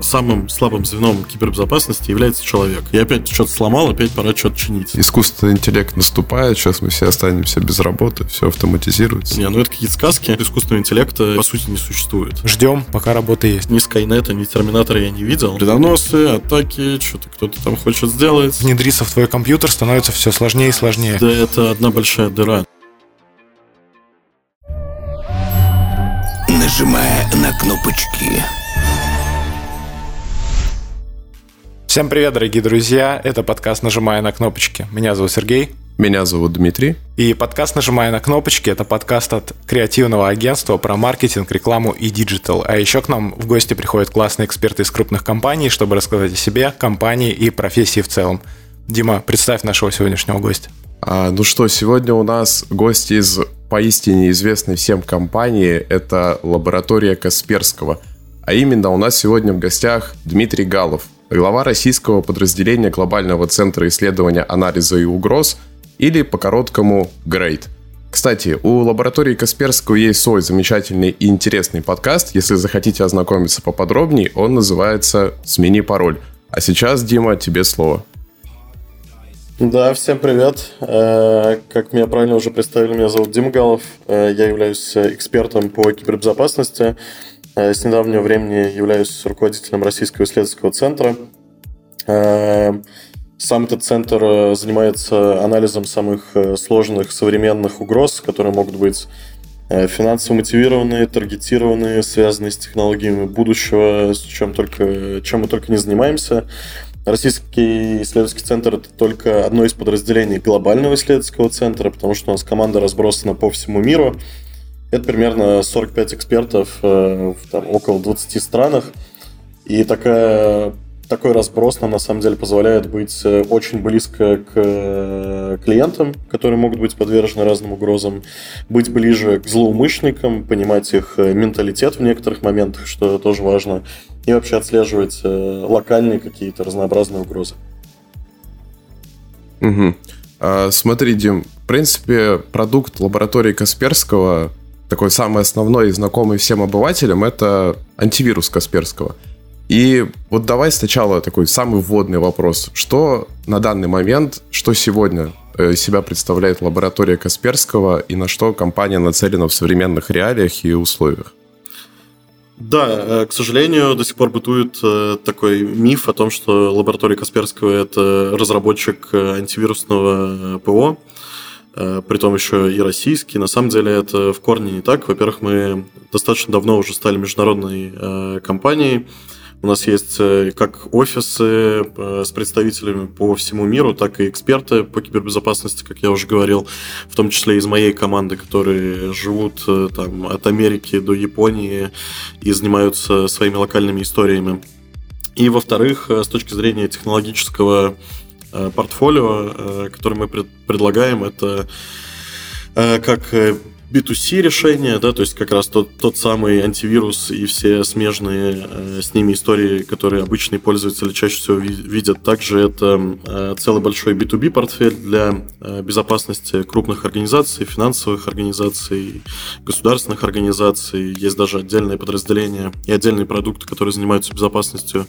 самым слабым звеном кибербезопасности является человек. Я опять что-то сломал, опять пора что-то чинить. Искусственный интеллект наступает, сейчас мы все останемся без работы, все автоматизируется. Не, ну это какие-то сказки. Искусственного интеллекта, по сути, не существует. Ждем, пока работа есть. Ни Скайнета, ни Терминатора я не видел. Вредоносы, атаки, что-то кто-то там хочет сделать. Внедриться в твой компьютер становится все сложнее и сложнее. Да, это одна большая дыра. Нажимая на кнопочки. Всем привет, дорогие друзья! Это подкаст «Нажимая на кнопочки». Меня зовут Сергей. Меня зовут Дмитрий. И подкаст «Нажимая на кнопочки» — это подкаст от креативного агентства про маркетинг, рекламу и диджитал. А еще к нам в гости приходят классные эксперты из крупных компаний, чтобы рассказать о себе, компании и профессии в целом. Дима, представь нашего сегодняшнего гостя. А, ну что, сегодня у нас гость из поистине известной всем компании. Это лаборатория Касперского. А именно у нас сегодня в гостях Дмитрий Галов, глава российского подразделения Глобального центра исследования анализа и угроз, или по-короткому GREAT. Кстати, у лаборатории Касперского есть свой замечательный и интересный подкаст. Если захотите ознакомиться поподробнее, он называется «Смени пароль». А сейчас, Дима, тебе слово. Да, всем привет. Э, как меня правильно уже представили, меня зовут Дима Галов. Э, я являюсь экспертом по кибербезопасности. Э, с недавнего времени являюсь руководителем Российского исследовательского центра. Э, сам этот центр э, занимается анализом самых сложных современных угроз, которые могут быть финансово мотивированные, таргетированные, связанные с технологиями будущего, с чем, только, чем мы только не занимаемся. Российский исследовательский центр – это только одно из подразделений глобального исследовательского центра, потому что у нас команда разбросана по всему миру – это примерно 45 экспертов э, в там, около 20 странах. И такая, такой разброс нам на самом деле позволяет быть э, очень близко к э, клиентам, которые могут быть подвержены разным угрозам, быть ближе к злоумышленникам, понимать их менталитет в некоторых моментах, что тоже важно, и вообще отслеживать локальные какие-то разнообразные угрозы. Угу. А, смотри, Дим, в принципе, продукт лаборатории Касперского такой самый основной и знакомый всем обывателям, это антивирус Касперского. И вот давай сначала такой самый вводный вопрос. Что на данный момент, что сегодня э, себя представляет лаборатория Касперского и на что компания нацелена в современных реалиях и условиях? Да, э, к сожалению, до сих пор бытует э, такой миф о том, что лаборатория Касперского – это разработчик антивирусного ПО, Э, при том еще и российский. На самом деле это в корне не так. Во-первых, мы достаточно давно уже стали международной э, компанией. У нас есть э, как офисы с представителями по всему миру, так и эксперты по кибербезопасности, как я уже говорил, в том числе из моей команды, которые живут там, от Америки до Японии и занимаются своими локальными историями. И, во-вторых, с точки зрения технологического Э, портфолио, э, которое мы предлагаем, это э, как B2C решение, да, то есть как раз тот, тот самый антивирус и все смежные э, с ними истории, которые обычные пользователи чаще всего видят. Также это э, целый большой B2B портфель для э, безопасности крупных организаций, финансовых организаций, государственных организаций. Есть даже отдельные подразделения и отдельные продукты, которые занимаются безопасностью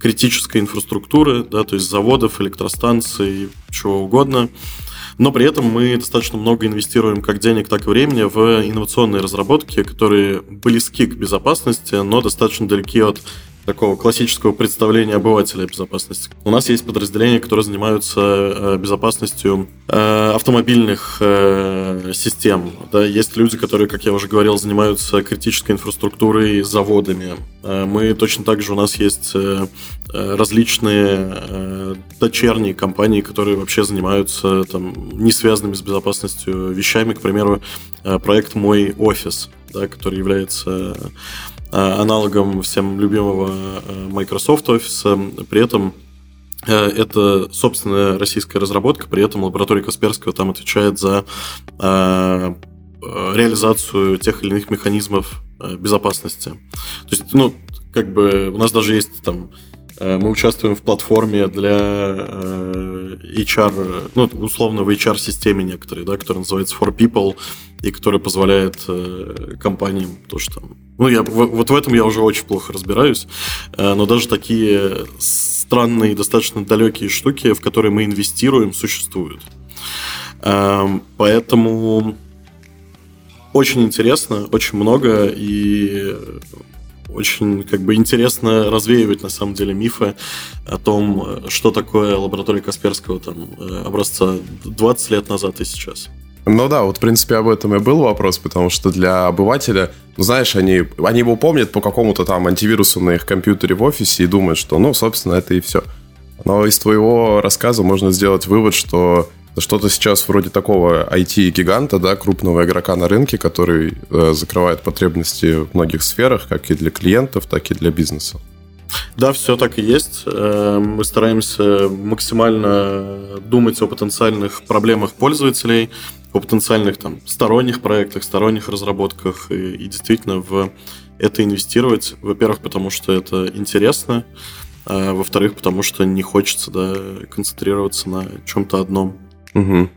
критической инфраструктуры, да, то есть заводов, электростанций, чего угодно. Но при этом мы достаточно много инвестируем как денег, так и времени в инновационные разработки, которые близки к безопасности, но достаточно далеки от такого классического представления обывателя безопасности. У нас есть подразделения, которые занимаются э, безопасностью э, автомобильных э, систем. Да, есть люди, которые, как я уже говорил, занимаются критической инфраструктурой, заводами. Мы точно так же, у нас есть различные дочерние компании, которые вообще занимаются там, не связанными с безопасностью вещами. К примеру, проект «Мой офис», да, который является аналогом всем любимого э, Microsoft Office. При этом э, это собственная российская разработка, при этом лаборатория Касперского там отвечает за реализацию тех или иных механизмов безопасности. То есть, ну, как бы у нас даже есть там Э, мы участвуем в платформе для э, HR, ну, условно, в HR-системе некоторые, да, которая называется For People, и которая позволяет э, компаниям то, что. Ну, я, вот в этом я уже очень плохо разбираюсь, но даже такие странные, достаточно далекие штуки, в которые мы инвестируем, существуют. Эм, поэтому очень интересно, очень много, и очень как бы интересно развеивать на самом деле мифы о том, что такое лаборатория Касперского там э, образца 20 лет назад и сейчас. Ну да, вот в принципе об этом и был вопрос, потому что для обывателя, ну знаешь, они, они его помнят по какому-то там антивирусу на их компьютере в офисе и думают, что ну, собственно, это и все. Но из твоего рассказа можно сделать вывод, что что-то сейчас вроде такого IT-гиганта, да, крупного игрока на рынке, который э, закрывает потребности в многих сферах, как и для клиентов, так и для бизнеса. Да, все так и есть. Э, мы стараемся максимально думать о потенциальных проблемах пользователей, о потенциальных там, сторонних проектах, сторонних разработках и, и действительно в это инвестировать. Во-первых, потому что это интересно, а во-вторых, потому что не хочется да, концентрироваться на чем-то одном. Угу.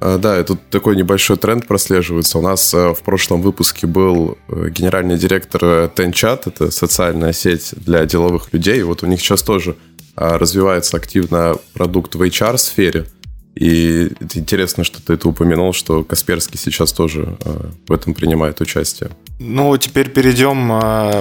Да, и тут такой небольшой тренд прослеживается. У нас э, в прошлом выпуске был э, генеральный директор TenChat, это социальная сеть для деловых людей. Вот у них сейчас тоже а, развивается активно продукт в HR-сфере. И интересно, что ты это упомянул, что Касперский сейчас тоже э, в этом принимает участие. Ну, теперь перейдем,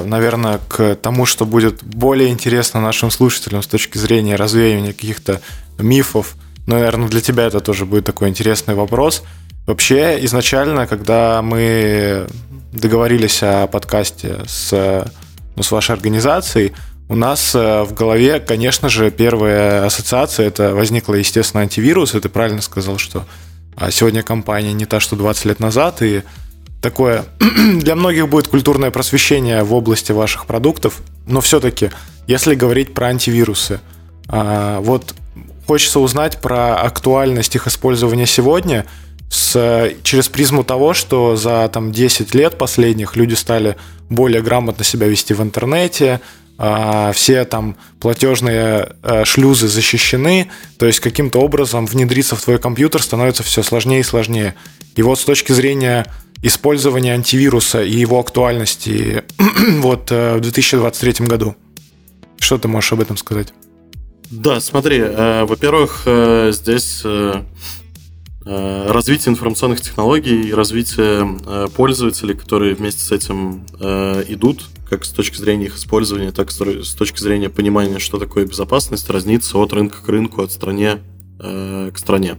наверное, к тому, что будет более интересно нашим слушателям с точки зрения развеивания каких-то мифов Наверное, для тебя это тоже будет такой интересный вопрос. Вообще, изначально, когда мы договорились о подкасте с, ну, с вашей организацией, у нас э, в голове, конечно же, первая ассоциация, это возникла, естественно, антивирус, и ты правильно сказал, что а, сегодня компания не та, что 20 лет назад, и такое для многих будет культурное просвещение в области ваших продуктов, но все-таки, если говорить про антивирусы, а, вот хочется узнать про актуальность их использования сегодня с, через призму того, что за там, 10 лет последних люди стали более грамотно себя вести в интернете, а, все там платежные а, шлюзы защищены, то есть каким-то образом внедриться в твой компьютер становится все сложнее и сложнее. И вот с точки зрения использования антивируса и его актуальности вот э, в 2023 году, что ты можешь об этом сказать? Да, смотри, э, во-первых, э, здесь э, э, развитие информационных технологий и развитие э, пользователей, которые вместе с этим э, идут, как с точки зрения их использования, так и с точки зрения понимания, что такое безопасность, разнится от рынка к рынку, от стране э, к стране.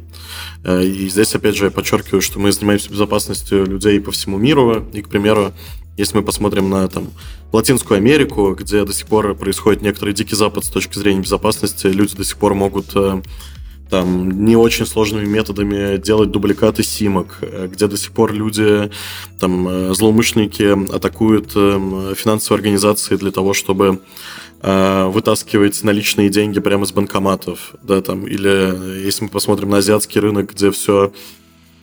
Э, и здесь, опять же, я подчеркиваю, что мы занимаемся безопасностью людей по всему миру. И, к примеру, если мы посмотрим на там, Латинскую Америку, где до сих пор происходит некоторый дикий запад с точки зрения безопасности, люди до сих пор могут э, там не очень сложными методами делать дубликаты симок, э, где до сих пор люди, там, э, злоумышленники атакуют финансовые организации для того, чтобы вытаскивать наличные деньги прямо из банкоматов, да, там, или если мы посмотрим на азиатский рынок, где все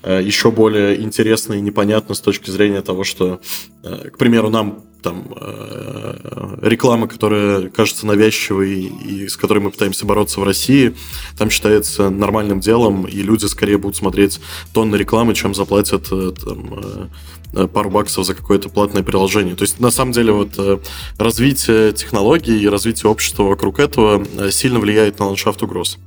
еще более интересно и непонятно с точки зрения того, что, э, к примеру, нам там э, реклама, которая кажется навязчивой и с которой мы пытаемся бороться в России, там считается нормальным делом, и люди скорее будут смотреть тонны рекламы, чем заплатят там, пару баксов за какое-то платное приложение. То есть, на самом деле, вот развитие технологий и развитие общества вокруг этого сильно влияет на ландшафт угроз.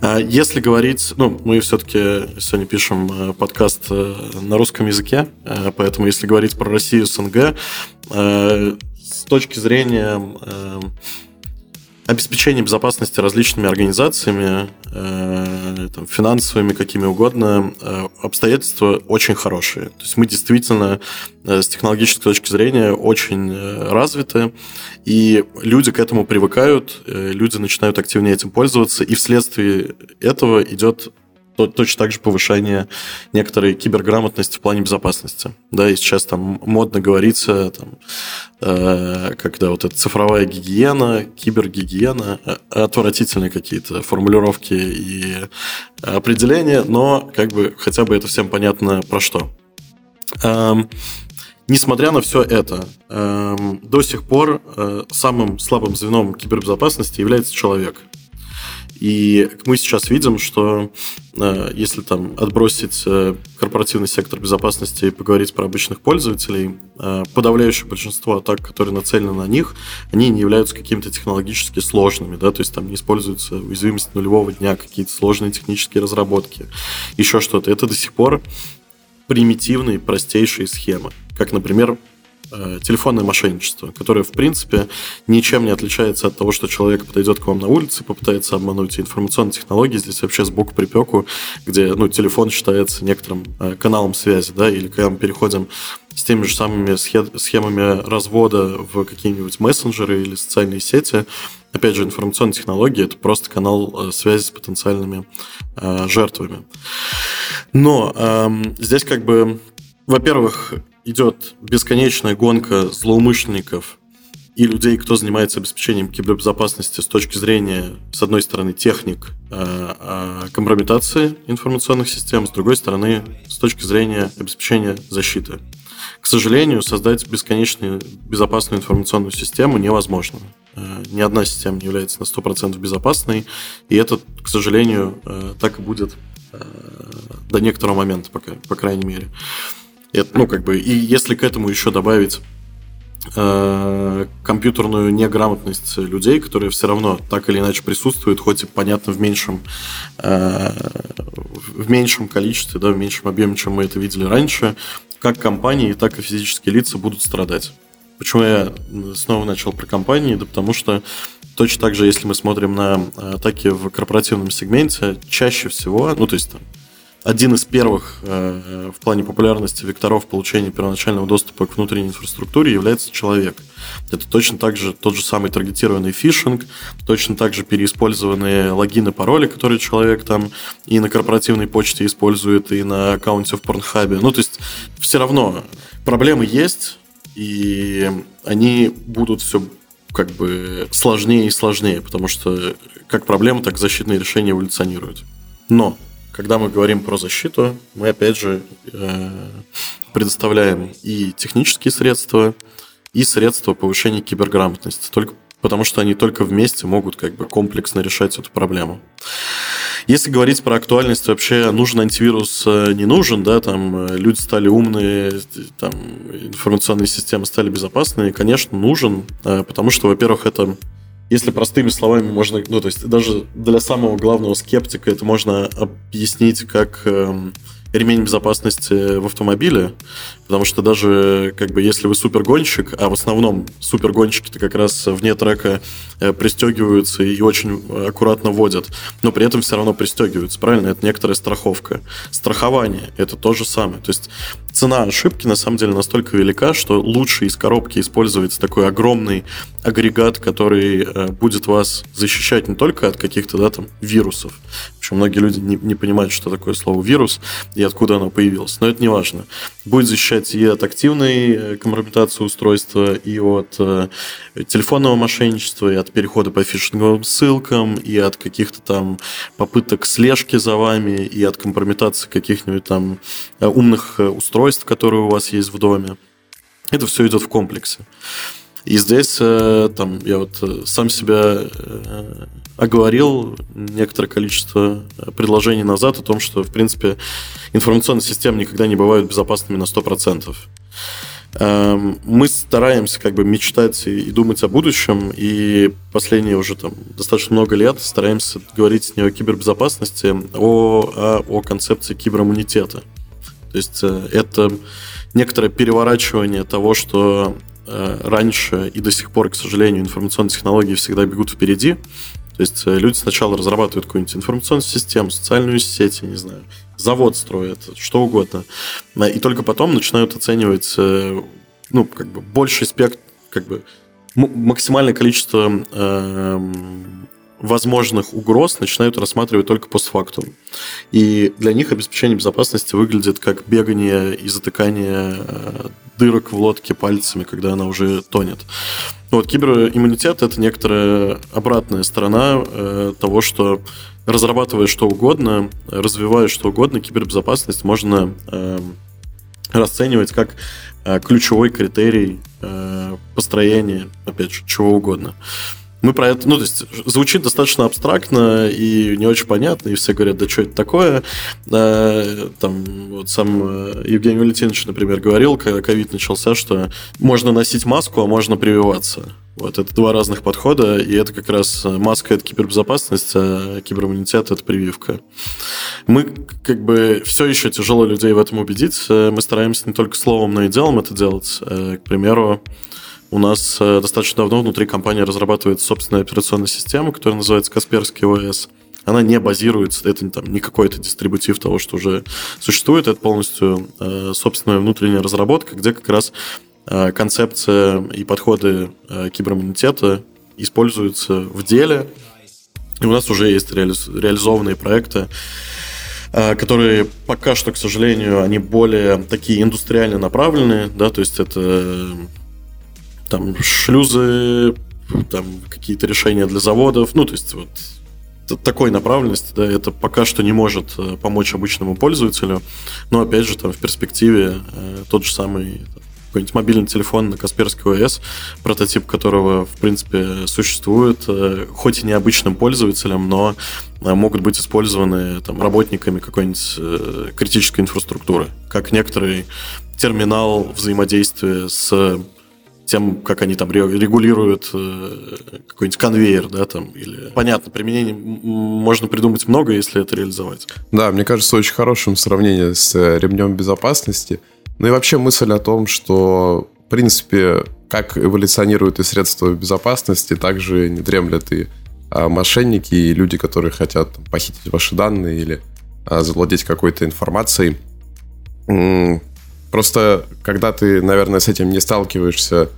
А если говорить, ну, мы все-таки сегодня пишем э, подкаст э, на русском языке, э, поэтому если говорить про Россию, СНГ, с точки зрения обеспечение безопасности различными организациями, э, там, финансовыми, какими угодно, э, обстоятельства очень хорошие. То есть мы действительно э, с технологической точки зрения очень э, развиты, и люди к этому привыкают, э, люди начинают активнее этим пользоваться, и вследствие этого идет точно так же повышение некоторой киберграмотности в плане безопасности. Да, и сейчас там модно говорится, там, э, когда вот эта цифровая гигиена, кибергигиена, э, отвратительные какие-то формулировки и определения, но как бы хотя бы это всем понятно про что. Эм, несмотря на все это, эм, до сих пор э, самым слабым звеном кибербезопасности является человек. И мы сейчас видим, что э, если там отбросить э, корпоративный сектор безопасности и поговорить про обычных пользователей, э, подавляющее большинство атак, которые нацелены на них, они не являются какими-то технологически сложными, да, то есть там не используется уязвимость нулевого дня, какие-то сложные технические разработки, еще что-то. Это до сих пор примитивные, простейшие схемы, как, например, телефонное мошенничество, которое, в принципе, ничем не отличается от того, что человек подойдет к вам на улице, попытается обмануть. информационные технологии здесь вообще сбоку припеку, где ну, телефон считается некоторым э, каналом связи, да, или когда мы переходим с теми же самыми схемами развода в какие-нибудь мессенджеры или социальные сети. Опять же, информационные технологии – это просто канал э, связи с потенциальными э, жертвами. Но э, здесь как бы, во-первых, идет бесконечная гонка злоумышленников и людей, кто занимается обеспечением кибербезопасности с точки зрения, с одной стороны, техник э, э, компрометации информационных систем, с другой стороны, с точки зрения обеспечения защиты. К сожалению, создать бесконечную безопасную информационную систему невозможно. Э, ни одна система не является на 100% безопасной, и это, к сожалению, так и будет до некоторого момента, пока, по крайней мере. Это, ну, как бы, и если к этому еще добавить э, компьютерную неграмотность людей, которые все равно так или иначе присутствуют, хоть и понятно в меньшем, э, в меньшем количестве, да, в меньшем объеме, чем мы это видели раньше, как компании, так и физические лица будут страдать. Почему я снова начал про компании? Да потому что точно так же, если мы смотрим на атаки в корпоративном сегменте, чаще всего, ну то есть там один из первых э, в плане популярности векторов получения первоначального доступа к внутренней инфраструктуре является человек. Это точно так же тот же самый таргетированный фишинг, точно так же переиспользованные логины, пароли, которые человек там и на корпоративной почте использует, и на аккаунте в Порнхабе. Ну, то есть все равно проблемы есть, и они будут все как бы сложнее и сложнее, потому что как проблема, так защитные решения эволюционируют. Но когда мы говорим про защиту, мы опять же э, предоставляем и технические средства, и средства повышения киберграмотности, только потому что они только вместе могут как бы комплексно решать эту проблему. Если говорить про актуальность, вообще нужен антивирус, э, не нужен, да, там э, люди стали умные, там информационные системы стали безопасные, конечно, нужен, потому что, во-первых, это если простыми словами можно, ну, то есть даже для самого главного скептика это можно объяснить как э, ремень безопасности в автомобиле, потому что даже как бы если вы супергонщик, а в основном супергонщики-то как раз вне трека э, пристегиваются и очень аккуратно водят, но при этом все равно пристегиваются, правильно? Это некоторая страховка. Страхование – это то же самое. То есть цена ошибки на самом деле настолько велика, что лучше из коробки использовать такой огромный агрегат, который э, будет вас защищать не только от каких-то да, там, вирусов. Причем многие люди не, не понимают, что такое слово вирус и откуда оно появилось. Но это не важно. Будет защищать и от активной э, компрометации устройства, и от э, телефонного мошенничества, и от перехода по фишинговым ссылкам, и от каких-то там попыток слежки за вами, и от компрометации каких-нибудь там э, умных устройств устройств, которые у вас есть в доме. Это все идет в комплексе. И здесь э, там, я вот э, сам себя э, оговорил некоторое количество предложений назад о том, что, в принципе, информационные системы никогда не бывают безопасными на 100%. Эм, мы стараемся как бы мечтать и думать о будущем, и последние уже там достаточно много лет стараемся говорить не о кибербезопасности, а о, а о концепции кибериммунитета. То есть э, это некоторое переворачивание того, что э, раньше и до сих пор, к сожалению, информационные технологии всегда бегут впереди. То есть э, люди сначала разрабатывают какую-нибудь информационную систему, социальную сеть, я не знаю, завод строят, что угодно. И только потом начинают оценивать ну, как бы больший спектр, как бы максимальное количество эм, возможных угроз начинают рассматривать только постфактум. И для них обеспечение безопасности выглядит как бегание и затыкание э, дырок в лодке пальцами, когда она уже тонет. Вот кибериммунитет это некоторая обратная сторона э, того, что разрабатывая что угодно, развивая что угодно, кибербезопасность можно э, расценивать как ключевой критерий построения, опять же, чего угодно мы про это, ну, то есть, звучит достаточно абстрактно и не очень понятно, и все говорят, да что это такое. Там вот сам э, Евгений Валентинович, например, говорил, когда ковид начался, что можно носить маску, а можно прививаться. Вот, это два разных подхода, и это как раз э, маска – это кибербезопасность, а кибериммунитет – это прививка. Мы как бы все еще тяжело людей в этом убедить. Мы стараемся не только словом, но и делом это делать. К примеру, у нас э, достаточно давно внутри компании разрабатывается собственная операционная система, которая называется Касперский ОС. Она не базируется, это там, не какой-то дистрибутив того, что уже существует, это полностью э, собственная внутренняя разработка, где как раз э, концепция и подходы э, кибериммунитета используются в деле. И у нас уже есть реали- реализованные проекты, которые пока что, к сожалению, они более такие индустриально направленные, да, то есть это там шлюзы, там какие-то решения для заводов, ну, то есть вот такой направленности, да, это пока что не может э, помочь обычному пользователю, но опять же там в перспективе э, тот же самый какой-нибудь мобильный телефон на Касперский ОС, прототип которого, в принципе, существует, э, хоть и необычным пользователям, но могут быть использованы там, работниками какой-нибудь критической инфраструктуры, как некоторый терминал взаимодействия с тем, как они там регулируют э, какой-нибудь конвейер, да, там, или... Понятно, применений можно придумать много, если это реализовать. Да, мне кажется, очень хорошим сравнение с э, ремнем безопасности. Ну и вообще мысль о том, что, в принципе, как эволюционируют и средства безопасности, также не дремлят и а, мошенники, и люди, которые хотят похитить ваши данные или а, завладеть какой-то информацией. Просто когда ты, наверное, с этим не сталкиваешься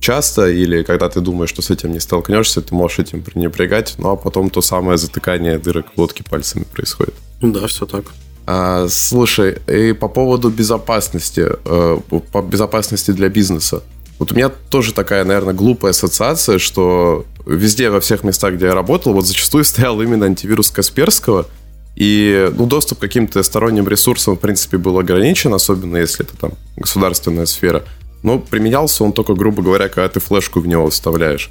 часто, или когда ты думаешь, что с этим не столкнешься, ты можешь этим пренебрегать, ну а потом то самое затыкание дырок в лодке пальцами происходит. Да, все так. А, слушай, и по поводу безопасности, э, по безопасности для бизнеса. Вот у меня тоже такая, наверное, глупая ассоциация, что везде, во всех местах, где я работал, вот зачастую стоял именно антивирус Касперского, и ну, доступ к каким-то сторонним ресурсам, в принципе, был ограничен, особенно если это там государственная сфера. Но применялся он только, грубо говоря, когда ты флешку в него вставляешь.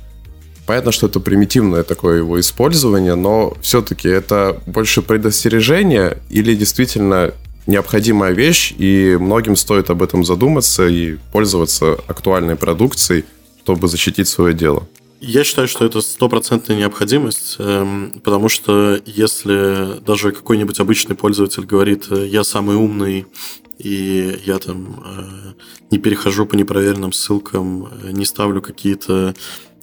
Понятно, что это примитивное такое его использование, но все-таки это больше предостережение или действительно необходимая вещь, и многим стоит об этом задуматься и пользоваться актуальной продукцией, чтобы защитить свое дело. Я считаю, что это стопроцентная необходимость, эм, потому что если даже какой-нибудь обычный пользователь говорит, э, я самый умный, и я там э, не перехожу по непроверенным ссылкам, э, не ставлю какие-то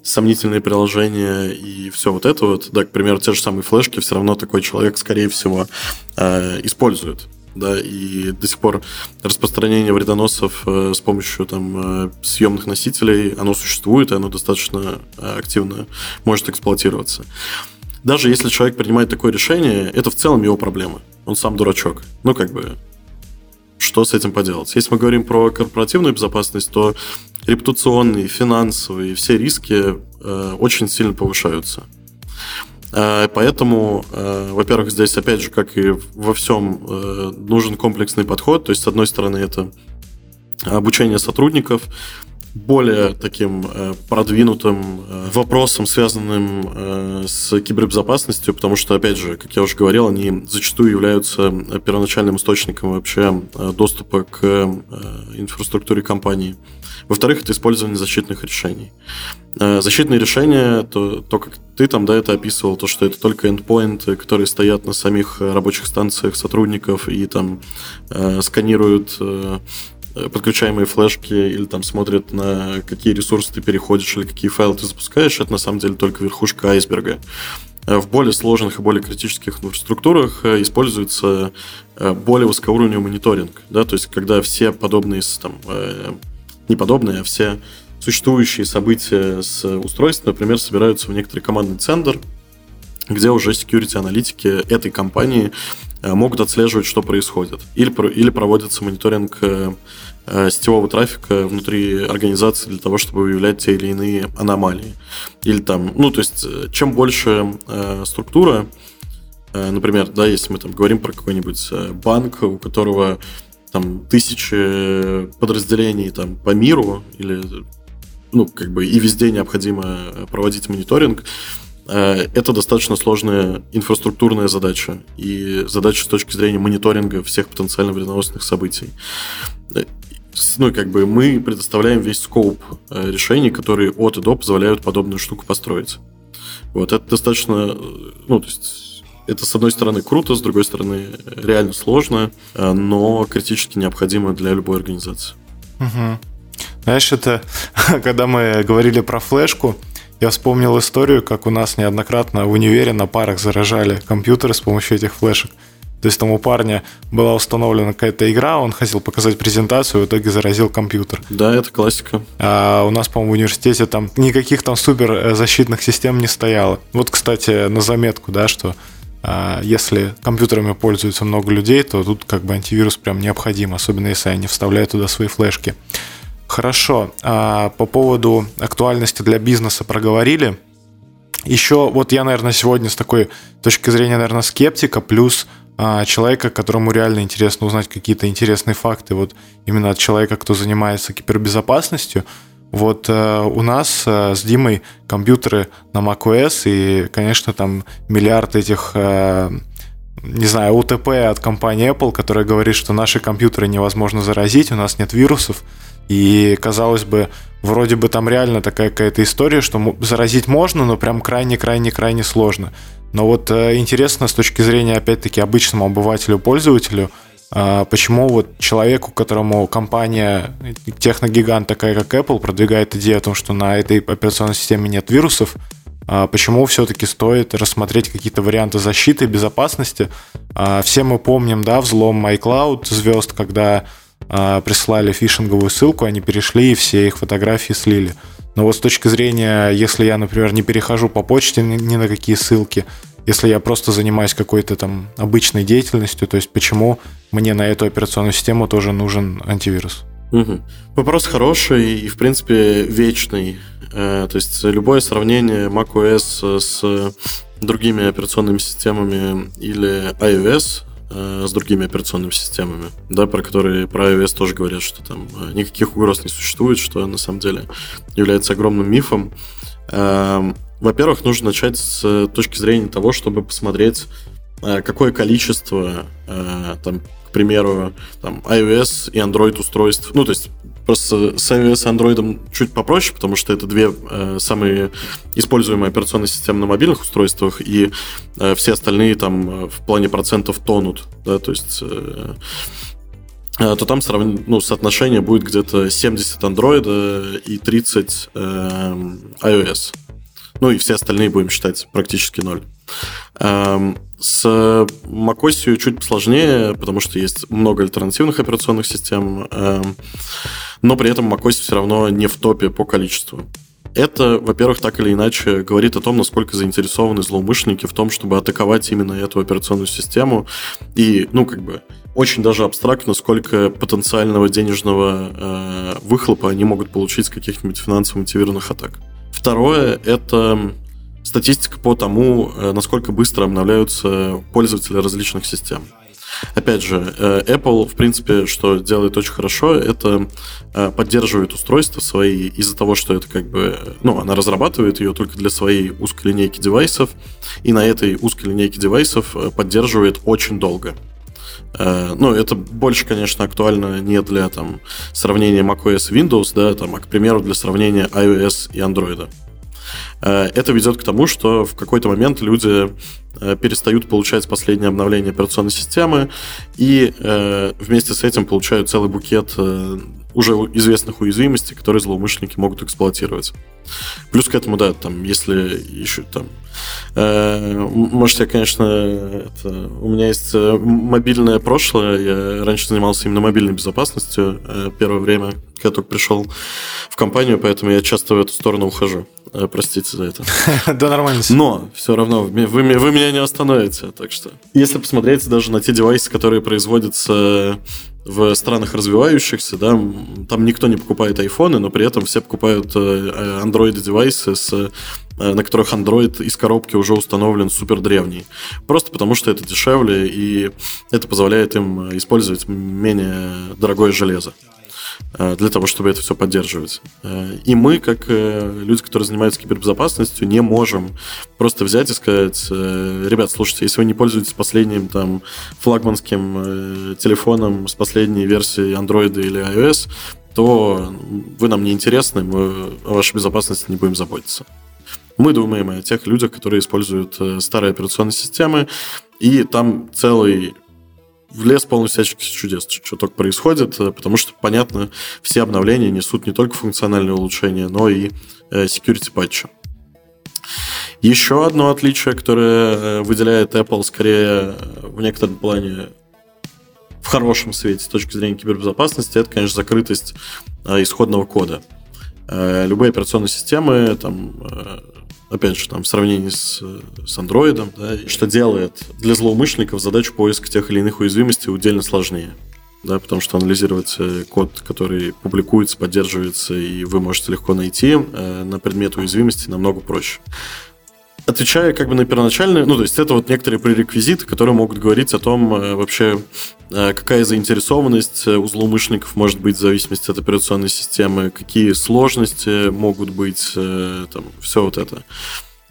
сомнительные приложения и все вот это вот, да, к примеру, те же самые флешки, все равно такой человек, скорее всего, использует да, и до сих пор распространение вредоносов э, с помощью там э, съемных носителей, оно существует, и оно достаточно э, активно может эксплуатироваться. Даже если человек принимает такое решение, это в целом его проблема. Он сам дурачок. Ну, как бы, что с этим поделать? Если мы говорим про корпоративную безопасность, то репутационные, финансовые, все риски э, очень сильно повышаются. Э, поэтому, э, во-первых, здесь, опять же, как и во всем, э, нужен комплексный подход. То есть, с одной стороны, это обучение сотрудников, более таким продвинутым вопросом, связанным с кибербезопасностью, потому что, опять же, как я уже говорил, они зачастую являются первоначальным источником вообще доступа к инфраструктуре компании. Во-вторых, это использование защитных решений. Э, защитные решения, то, то, как ты там, да, это описывал, то, что это только эндпоинты, которые стоят на самих рабочих станциях сотрудников и там э, сканируют э, подключаемые флешки или там смотрят на какие ресурсы ты переходишь или какие файлы ты запускаешь, это на самом деле только верхушка айсберга. Э, в более сложных и более критических инфраструктурах используется более высокоуровневый мониторинг, да, то есть когда все подобные там, не подобные, а все существующие события с устройством, например, собираются в некоторый командный центр, где уже security-аналитики этой компании э, могут отслеживать, что происходит. Или, или проводится мониторинг э, э, сетевого трафика внутри организации для того, чтобы выявлять те или иные аномалии. Или там, ну, то есть, чем больше э, структура, э, например, да, если мы там говорим про какой-нибудь банк, у которого там тысячи подразделений там по миру или ну, как бы и везде необходимо проводить мониторинг, э, это достаточно сложная инфраструктурная задача и задача с точки зрения мониторинга всех потенциально вредоносных событий. Э, ну, как бы мы предоставляем весь скоп э, решений, которые от и до позволяют подобную штуку построить. Вот, это достаточно, ну, то есть это, с одной стороны, круто, с другой стороны, реально сложно, но критически необходимо для любой организации. Угу. Знаешь, это когда мы говорили про флешку, я вспомнил историю, как у нас неоднократно в универе на парах заражали компьютеры с помощью этих флешек. То есть там у парня была установлена какая-то игра, он хотел показать презентацию, в итоге заразил компьютер. Да, это классика. А у нас, по-моему, в университете там никаких там супер э, защитных систем не стояло. Вот, кстати, на заметку, да, что если компьютерами пользуется много людей, то тут как бы антивирус прям необходим, особенно если они вставляют туда свои флешки. Хорошо. А по поводу актуальности для бизнеса проговорили. Еще вот я, наверное, сегодня с такой точки зрения, наверное, скептика, плюс а, человека, которому реально интересно узнать какие-то интересные факты, вот именно от человека, кто занимается кибербезопасностью. Вот э, у нас э, с Димой компьютеры на macOS, и, конечно, там миллиард этих э, не знаю, УТП от компании Apple, которая говорит, что наши компьютеры невозможно заразить, у нас нет вирусов. И, казалось бы, вроде бы там реально такая какая-то история, что заразить можно, но прям крайне-крайне-крайне сложно. Но вот э, интересно с точки зрения, опять-таки, обычному обывателю, пользователю, э, почему вот человеку, которому компания, техногигант такая, как Apple, продвигает идею о том, что на этой операционной системе нет вирусов, э, почему все-таки стоит рассмотреть какие-то варианты защиты, безопасности. Э, все мы помним, да, взлом iCloud звезд, когда а, прислали фишинговую ссылку, они перешли и все их фотографии слили. Но вот с точки зрения, если я, например, не перехожу по почте ни на какие ссылки, если я просто занимаюсь какой-то там обычной деятельностью, то есть почему мне на эту операционную систему тоже нужен антивирус? Угу. Вопрос хороший и, в принципе, вечный. Э, то есть любое сравнение macOS с другими операционными системами или iOS Э, с другими операционными системами, да, про которые про iOS тоже говорят, что там э, никаких угроз не существует, что на самом деле является огромным мифом. Эм, во-первых, нужно начать с точки зрения того, чтобы посмотреть, э, какое количество там примеру, там, iOS и Android устройств. Ну, то есть просто с iOS и Android чуть попроще, потому что это две э, самые используемые операционные системы на мобильных устройствах, и э, все остальные там э, в плане процентов тонут, да, то есть э, э то там сравн... ну, соотношение будет где-то 70 Android и 30 э, iOS. Ну и все остальные будем считать практически ноль. Эм, с macOS чуть сложнее, потому что есть много альтернативных операционных систем, эм, но при этом macOS все равно не в топе по количеству. Это, во-первых, так или иначе говорит о том, насколько заинтересованы злоумышленники в том, чтобы атаковать именно эту операционную систему. И, ну, как бы, очень даже абстрактно, сколько потенциального денежного э, выхлопа они могут получить с каких-нибудь финансово мотивированных атак. Второе – это статистика по тому, э, насколько быстро обновляются пользователи различных систем. Опять же, э, Apple, в принципе, что делает очень хорошо, это э, поддерживает устройства свои из-за того, что это как бы, ну, она разрабатывает ее только для своей узкой линейки девайсов, и на этой узкой линейке девайсов поддерживает очень долго. Ну, это больше, конечно, актуально не для там, сравнения macOS и Windows, да, там, а, к примеру, для сравнения iOS и Android. Э, это ведет к тому, что в какой-то момент люди э, перестают получать последнее обновление операционной системы и э, вместе с этим получают целый букет уже известных уязвимостей, которые злоумышленники могут эксплуатировать. Плюс к этому, да, там, если еще там... Э, может, я, конечно, это, у меня есть мобильное прошлое, я раньше занимался именно мобильной безопасностью э, первое время, когда только пришел в компанию, поэтому я часто в эту сторону ухожу. Простите за это. Да, нормально. Но все равно вы, вы меня не остановите, так что. Если посмотреть даже на те девайсы, которые производятся в странах развивающихся, да, там никто не покупает айфоны, но при этом все покупают э, Android-девайсы, с, э, на которых Android из коробки уже установлен супер древний. Просто потому, что это дешевле, и это позволяет им использовать менее дорогое железо. Э, для того, чтобы это все поддерживать. Э, и мы, как э, люди, которые занимаются кибербезопасностью, не можем просто взять и сказать, ребят, слушайте, если вы не пользуетесь последним там флагманским телефоном с последней версией Android или iOS, то вы нам не интересны, мы о вашей безопасности не будем заботиться. Мы думаем о тех людях, которые используют старые операционные системы, и там целый в лес полный всяческих чудес, что только происходит, э, потому что, понятно, все обновления несут не только функциональные улучшения, но и э, security патчи. Еще одно отличие, которое э, выделяет Apple скорее в некотором плане в хорошем свете с точки зрения кибербезопасности, это, конечно, закрытость исходного кода. Любые операционные системы, там, опять же, там, в сравнении с, с Android, да, что делает для злоумышленников задачу поиска тех или иных уязвимостей удельно сложнее. Да, потому что анализировать э, код, который публикуется, поддерживается, и вы можете легко найти э, на предмет уязвимости намного проще. Отвечая как бы на первоначальные, ну, то есть это вот некоторые пререквизиты, которые могут говорить о том э, вообще, э, какая заинтересованность у злоумышленников может быть в зависимости от операционной системы, какие сложности могут быть, э, там, все вот это.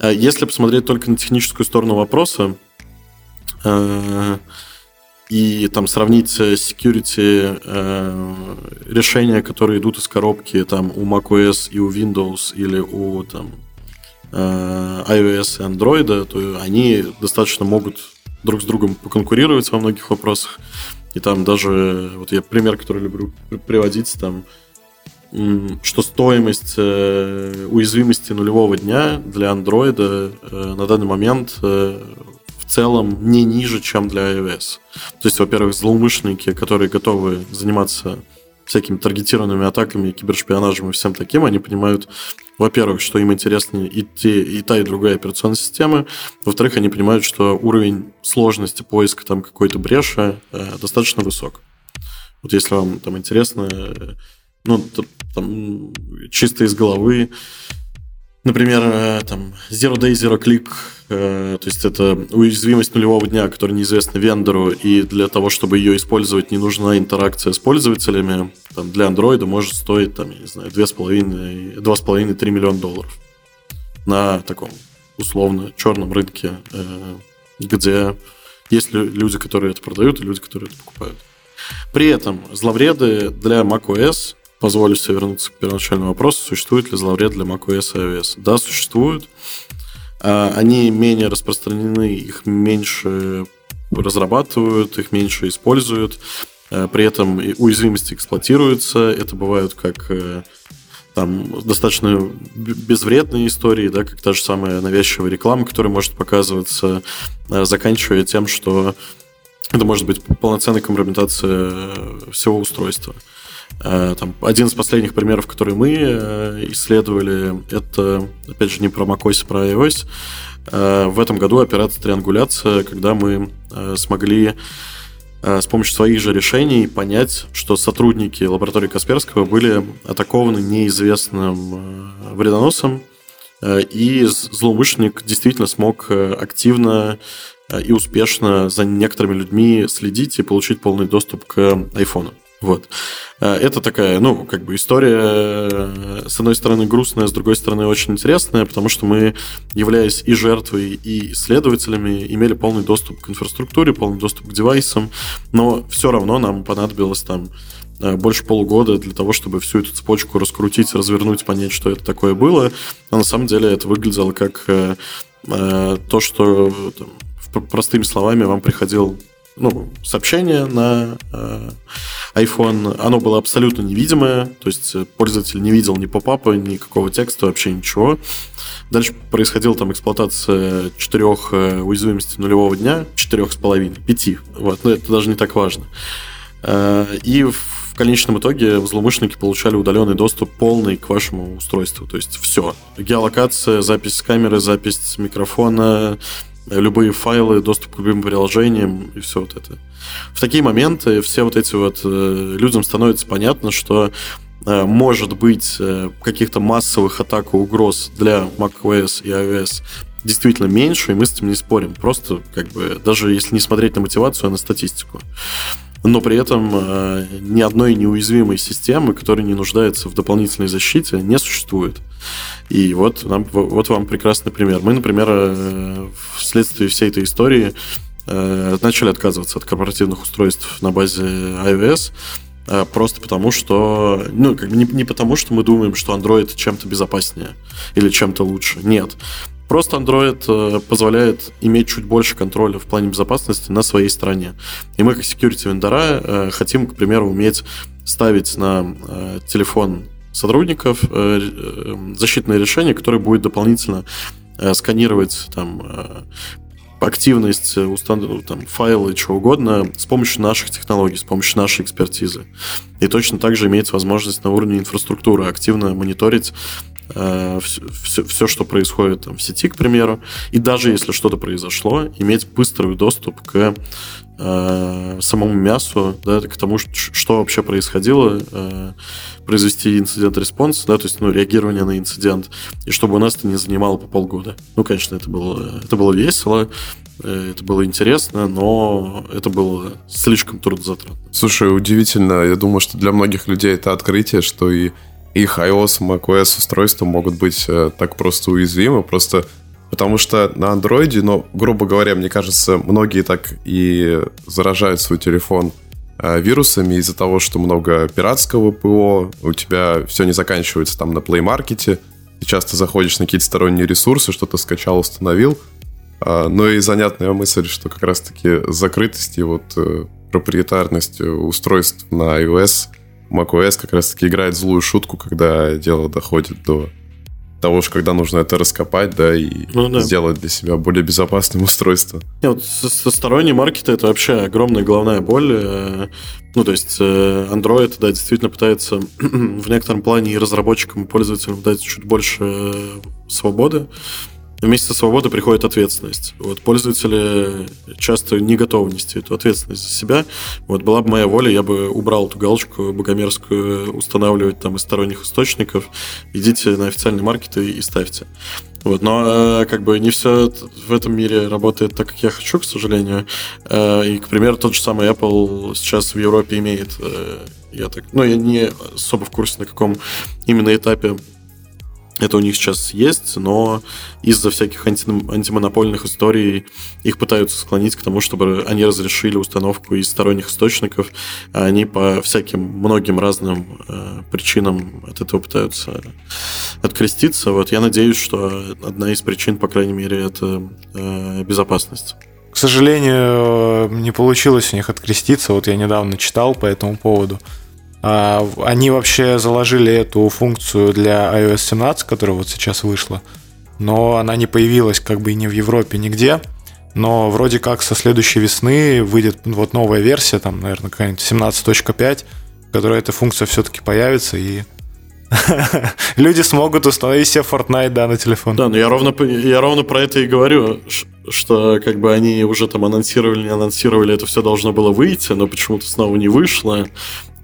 А если посмотреть только на техническую сторону вопроса, и там сравнить security решения, которые идут из коробки там у macOS и у Windows или у там Э, iOS и Android, то они достаточно могут друг с другом поконкурировать во многих вопросах. И там даже, вот я пример, который люблю приводить, там, что стоимость э, уязвимости нулевого дня для Android э, на данный момент в целом не ниже, чем для iOS. То есть, во-первых, злоумышленники, которые готовы заниматься всякими таргетированными атаками, кибершпионажем и всем таким, они понимают, во-первых, что им интересны и, те, и та, и другая операционная система. Во-вторых, они понимают, что уровень сложности поиска там какой-то бреши э, достаточно высок. Вот если вам там интересно, э, ну, там, чисто из головы, Например, э, там Zero Day, Zero Click, э, то есть это уязвимость нулевого дня, которая неизвестна вендору, и для того, чтобы ее использовать, не нужна интеракция с пользователями. Там, для Android может стоить, там, я не знаю, 2,5-3 миллиона долларов на таком условно черном рынке, э, где есть люди, которые это продают, и люди, которые это покупают. При этом зловреды для macOS позволю себе вернуться к первоначальному вопросу, существует ли зловред для macOS и iOS. Да, существуют. А, они менее распространены, их меньше разрабатывают, их меньше используют. А, при этом уязвимости эксплуатируются. Это бывают как э, там достаточно безвредные истории, да, как та же самая навязчивая реклама, которая может показываться, а, заканчивая тем, что это может быть полноценная компрометация э, всего устройства. Э, там, один из последних примеров, которые мы э, исследовали, это, опять же, не про macOS, а про iOS. Э, в этом году операция триангуляция, когда мы смогли с помощью своих же решений понять, что сотрудники лаборатории Касперского были атакованы неизвестным вредоносом, и злоумышленник действительно смог активно и успешно за некоторыми людьми следить и получить полный доступ к айфону. Вот. Э, это такая, ну, как бы история, э, с одной стороны, грустная, с другой стороны, очень интересная, потому что мы, являясь и жертвой, и исследователями, имели полный доступ к инфраструктуре, полный доступ к девайсам, но все равно нам понадобилось там э, больше полугода для того, чтобы всю эту цепочку раскрутить, развернуть, понять, что это такое было. А на самом деле это выглядело как то, что там, простыми словами вам приходил ну, сообщение на э, iPhone, оно было абсолютно невидимое, то есть э, пользователь не видел ни попапа, никакого текста, вообще ничего. Дальше происходила там эксплуатация четырех э, уязвимостей нулевого дня, четырех с половиной, пяти, вот, но это даже не так важно. Э, и в конечном итоге злоумышленники получали удаленный доступ полный к вашему устройству, то есть все. Геолокация, запись с камеры, запись с микрофона, любые файлы, доступ к любым приложениям и все вот это. В такие моменты все вот эти вот э, людям становится понятно, что э, может быть э, каких-то массовых атак и угроз для macOS и iOS действительно меньше, и мы с этим не спорим. Просто, как бы, даже если не смотреть на мотивацию, а на статистику. Но при этом э, ни одной неуязвимой системы, которая не нуждается в дополнительной защите, не существует. И вот, нам, вот вам прекрасный пример. Мы, например, э, вследствие всей этой истории э, начали отказываться от корпоративных устройств на базе iOS, э, просто потому что, ну, как бы не, не потому, что мы думаем, что Android чем-то безопаснее или чем-то лучше. Нет. Просто Android э, позволяет иметь чуть больше контроля в плане безопасности на своей стороне. И мы, как security вендора, э, хотим, к примеру, уметь ставить на э, телефон сотрудников защитное решение, которое будет дополнительно сканировать там, активность, там, файлы, чего угодно с помощью наших технологий, с помощью нашей экспертизы. И точно так же имеется возможность на уровне инфраструктуры активно мониторить э, все, все, что происходит там, в сети, к примеру, и даже если что-то произошло, иметь быстрый доступ к э, самому мясу, да, к тому, что вообще происходило, э, произвести инцидент-респонс, да, то есть ну, реагирование на инцидент, и чтобы у нас это не занимало по полгода. Ну, конечно, это было, это было весело, э, это было интересно, но это было слишком трудозатратно. Слушай, удивительно. Я думаю, что для многих людей это открытие, что и их iOS, macOS устройства могут быть э, так просто уязвимы, просто потому что на андроиде, ну, грубо говоря, мне кажется, многие так и заражают свой телефон э, вирусами из-за того, что много пиратского ПО, у тебя все не заканчивается там на Play Market, ты часто заходишь на какие-то сторонние ресурсы, что-то скачал, установил, э, но и занятная мысль, что как раз-таки закрытость и вот проприетарность устройств на iOS – macOS как раз-таки играет злую шутку, когда дело доходит до того, что когда нужно это раскопать, да, и ну, да. сделать для себя более безопасным устройство. Нет, вот со, со стороны маркета это вообще огромная головная боль. Э, ну, то есть э, Android, да, действительно пытается в некотором плане и разработчикам, и пользователям дать чуть больше э, свободы. Вместе со свободой приходит ответственность. Вот пользователи часто не готовы нести эту ответственность за себя. Вот была бы моя воля, я бы убрал эту галочку богомерзкую устанавливать там из сторонних источников. Идите на официальные маркеты и ставьте. Вот, но э, как бы не все в этом мире работает так, как я хочу, к сожалению. Э, и, к примеру, тот же самый Apple сейчас в Европе имеет, э, я так, ну, я не особо в курсе, на каком именно этапе это у них сейчас есть, но из-за всяких анти антимонопольных историй их пытаются склонить к тому, чтобы они разрешили установку из сторонних источников, а они по всяким многим разным э, причинам от этого пытаются откреститься. Вот я надеюсь, что одна из причин, по крайней мере, это э, безопасность. К сожалению, не получилось у них откреститься. Вот я недавно читал по этому поводу. А, они вообще заложили эту функцию для iOS 17, которая вот сейчас вышла, но она не появилась как бы и не в Европе нигде. Но вроде как со следующей весны выйдет вот новая версия, там, наверное, какая-нибудь 17.5, в которой эта функция все-таки появится, и люди смогут установить себе Fortnite, да, на телефон. Да, но я ровно, я ровно про это и говорю, что как бы они уже там анонсировали, не анонсировали, это все должно было выйти, но почему-то снова не вышло.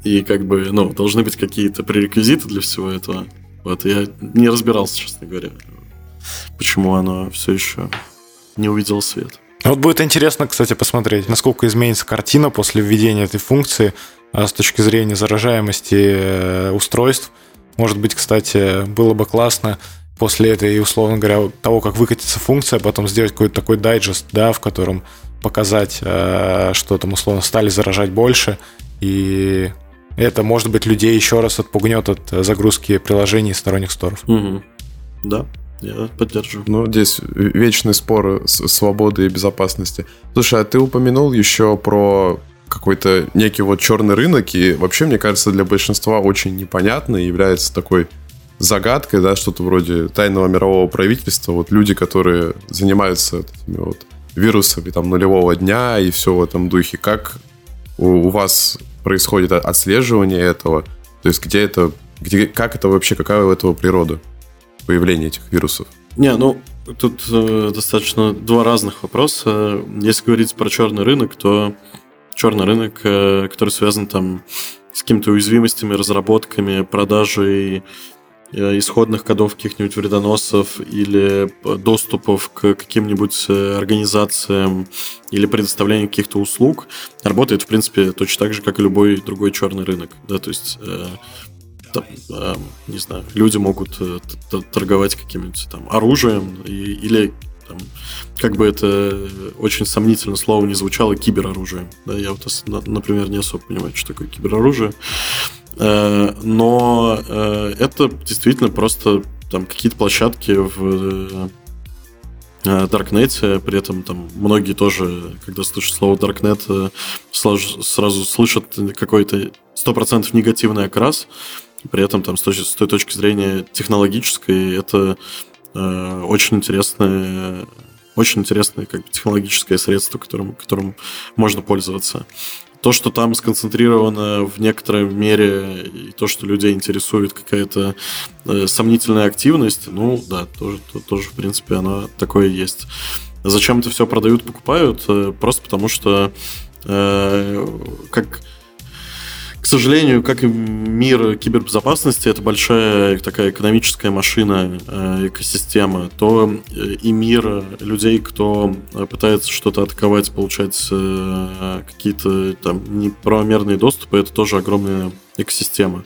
И как бы, ну, должны быть какие-то пререквизиты для всего этого. Вот я не разбирался, честно говоря, почему оно все еще не увидело свет. Вот будет интересно, кстати, посмотреть, насколько изменится картина после введения этой функции а, с точки зрения заражаемости э, устройств. Может быть, кстати, было бы классно после этой, условно говоря, того, как выкатится функция, потом сделать какой-то такой дайджест, да, в котором показать, что там условно стали заражать больше, и это, может быть, людей еще раз отпугнет от загрузки приложений сторонних сторов. Угу. Да, я поддерживаю. Ну, здесь вечный спор свободы и безопасности. Слушай, а ты упомянул еще про какой-то некий вот черный рынок, и вообще, мне кажется, для большинства очень непонятно и является такой загадкой, да, что-то вроде тайного мирового правительства, вот люди, которые занимаются этими вот вирусами там нулевого дня и все в этом духе. Как у, у вас происходит отслеживание этого? То есть где это, где, как это вообще, какая у этого природа? Появление этих вирусов? Не, ну, тут э, достаточно два разных вопроса. Если говорить про черный рынок, то черный рынок, э, который связан там с какими-то уязвимостями, разработками, продажей исходных кодов каких-нибудь вредоносов или доступов к каким-нибудь э, организациям или предоставление каких-то услуг работает, в принципе, точно так же, как и любой другой черный рынок. Да, то есть э, там, э, не знаю, люди могут э, торговать каким-нибудь там оружием и, или там, как бы это очень сомнительно слово не звучало, кибероружием. Да, я вот, например, не особо понимаю, что такое кибероружие. Э, но э, это действительно просто там какие-то площадки в Даркнете, при этом там многие тоже, когда слышат слово Darknet, сразу слышат какой-то 100% негативный окрас, при этом там с той, с той точки зрения технологической это э, очень интересное очень интересное как бы, технологическое средство, которым, которым можно пользоваться. То, что там сконцентрировано в некоторой мере, и то, что людей интересует какая-то э, сомнительная активность, ну да, тоже, то, тоже, в принципе, оно такое есть. Зачем это все продают, покупают? Э, просто потому что э, как к сожалению, как и мир кибербезопасности, это большая такая экономическая машина, э, экосистема, то э, и мир людей, кто пытается что-то атаковать, получать э, какие-то там неправомерные доступы, это тоже огромная экосистема,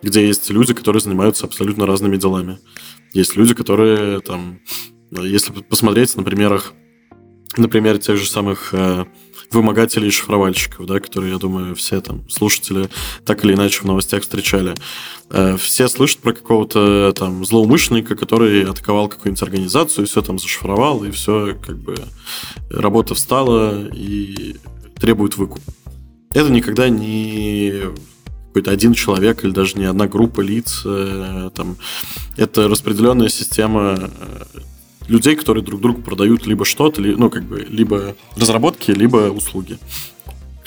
где есть люди, которые занимаются абсолютно разными делами. Есть люди, которые там, если посмотреть на примерах, на примере тех же самых вымогателей и шифровальщиков, да, которые, я думаю, все там слушатели так или иначе в новостях встречали. Э, все слышат про какого-то там злоумышленника, который атаковал какую-нибудь организацию, и все там зашифровал, и все как бы работа встала и требует выкуп. Это никогда не какой-то один человек или даже не одна группа лиц. Э, там, это распределенная система э, людей, которые друг другу продают либо что-то, ну, как бы, либо разработки, либо услуги.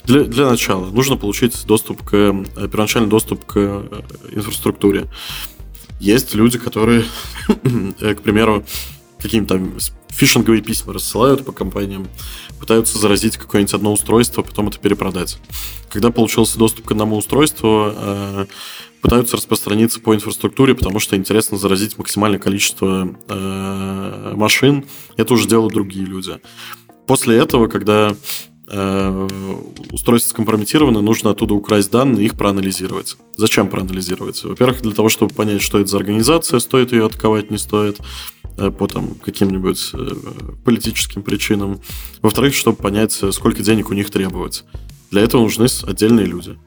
Для, для начала нужно получить доступ к, э, первоначальный доступ к э, инфраструктуре. Есть люди, которые, э, к примеру, какие-то фишинговые письма рассылают по компаниям, пытаются заразить какое-нибудь одно устройство, потом это перепродать. Когда получился доступ к одному устройству, пытаются распространиться по инфраструктуре, потому что интересно заразить максимальное количество э, машин. Это уже делают другие люди. После этого, когда э, устройство скомпрометировано, нужно оттуда украсть данные и их проанализировать. Зачем проанализировать? Во-первых, для того, чтобы понять, что это за организация, стоит ее атаковать, не стоит э, по там, каким-нибудь э, политическим причинам. Во-вторых, чтобы понять, сколько денег у них требовать. Для этого нужны отдельные люди.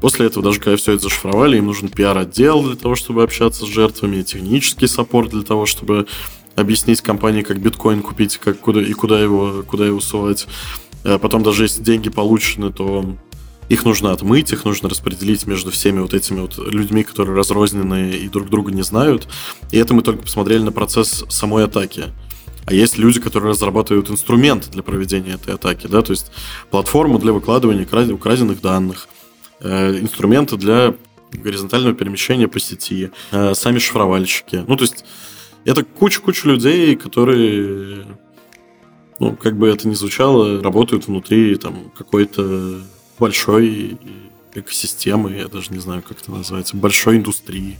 После этого, даже когда все это зашифровали, им нужен пиар-отдел для того, чтобы общаться с жертвами, технический саппорт для того, чтобы объяснить компании, как биткоин купить, как куда и куда его, куда его сувать. А потом даже если деньги получены, то их нужно отмыть, их нужно распределить между всеми вот этими вот людьми, которые разрознены и друг друга не знают. И это мы только посмотрели на процесс самой атаки. А есть люди, которые разрабатывают инструменты для проведения этой атаки, да, то есть платформу для выкладывания украденных данных, Э, инструменты для горизонтального перемещения по сети, э, сами шифровальщики. Ну, то есть это куча-куча людей, которые, ну, как бы это ни звучало, работают внутри там какой-то большой экосистемы, я даже не знаю, как это называется, большой индустрии.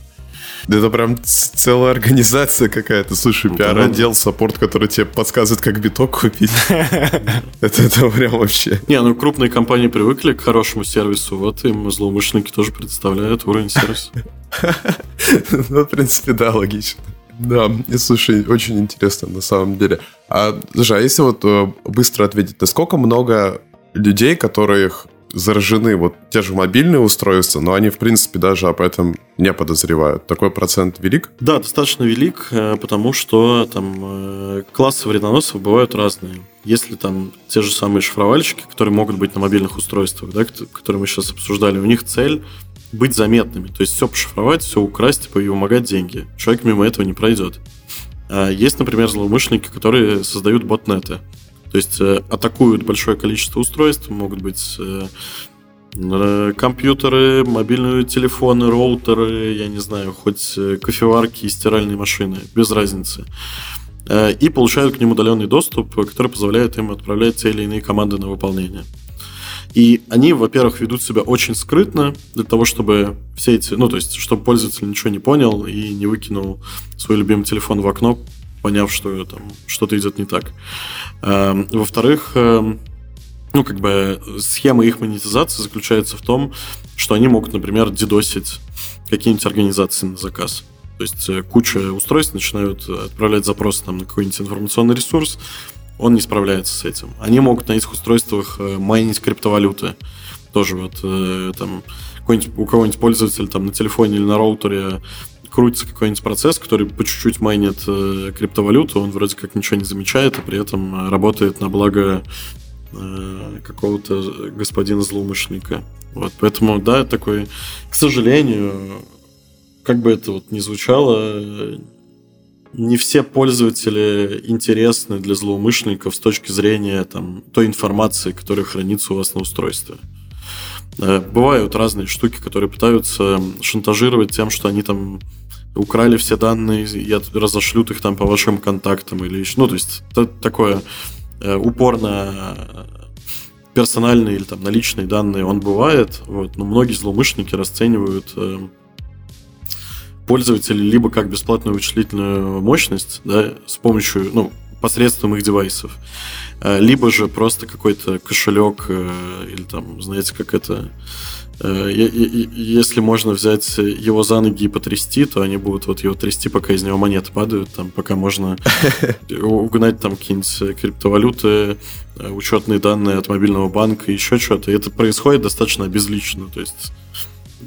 Это прям целая организация какая-то. Слушай, пиар-отдел, саппорт, который тебе подсказывает, как биток купить. Это это прям вообще. Не, ну крупные компании привыкли к хорошему сервису, вот им злоумышленники тоже представляют уровень сервиса. Ну, в принципе, да, логично. Да, и слушай, очень интересно на самом деле. А, слушай, а если вот э, быстро ответить, насколько много людей, которых заражены вот те же мобильные устройства, но они, в принципе, даже об этом не подозревают. Такой процент велик? Да, достаточно велик, э, потому что там э, классы вредоносов бывают разные. Если там те же самые шифровальщики, которые могут быть на мобильных устройствах, да, которые мы сейчас обсуждали, у них цель быть заметными. То есть все пошифровать, все украсть типа, и вымогать деньги. Человек мимо этого не пройдет. А есть, например, злоумышленники, которые создают ботнеты. То есть э, атакуют большое количество устройств, могут быть э, компьютеры, мобильные телефоны, роутеры, я не знаю, хоть э, кофеварки и стиральные машины, без разницы. э, и получают к ним удаленный доступ, который позволяет им отправлять те или иные команды на выполнение. И они, во-первых, ведут себя очень скрытно для того, чтобы все эти, ну, то есть, чтобы пользователь ничего не понял и не выкинул свой любимый телефон в окно, поняв, что там что-то идет не так. Эм, во-вторых, эм, ну, как бы схема их монетизации заключается в том, что они могут, например, дедосить какие-нибудь организации на заказ. То есть э, куча устройств начинают отправлять запросы там, на какой-нибудь информационный ресурс, он не справляется с этим. Они могут на этих устройствах э, майнить криптовалюты. Тоже вот э, там у кого-нибудь пользователь там на телефоне или на роутере крутится какой-нибудь процесс, который по чуть-чуть майнит э, криптовалюту, он вроде как ничего не замечает, и при этом работает на благо какого-то господина злоумышленника. Вот, поэтому, да, такой, к сожалению, как бы это вот ни звучало, не все пользователи интересны для злоумышленников с точки зрения там, той информации, которая хранится у вас на устройстве. Э, бывают разные штуки, которые пытаются шантажировать тем, что они там украли все данные и разошлют их там по вашим контактам или еще. Ну, то есть это такое э, упорно персональные или там наличные данные он бывает, вот, но многие злоумышленники расценивают э, пользователей либо как бесплатную вычислительную мощность, да, с помощью, ну, посредством их девайсов, либо же просто какой-то кошелек э, или там, знаете, как это э, если можно взять его за ноги и потрясти, то они будут вот его трясти, пока из него монеты падают, там, пока можно угнать там какие-нибудь криптовалюты, учетные данные от мобильного банка, еще что-то. И это происходит достаточно безлично. То есть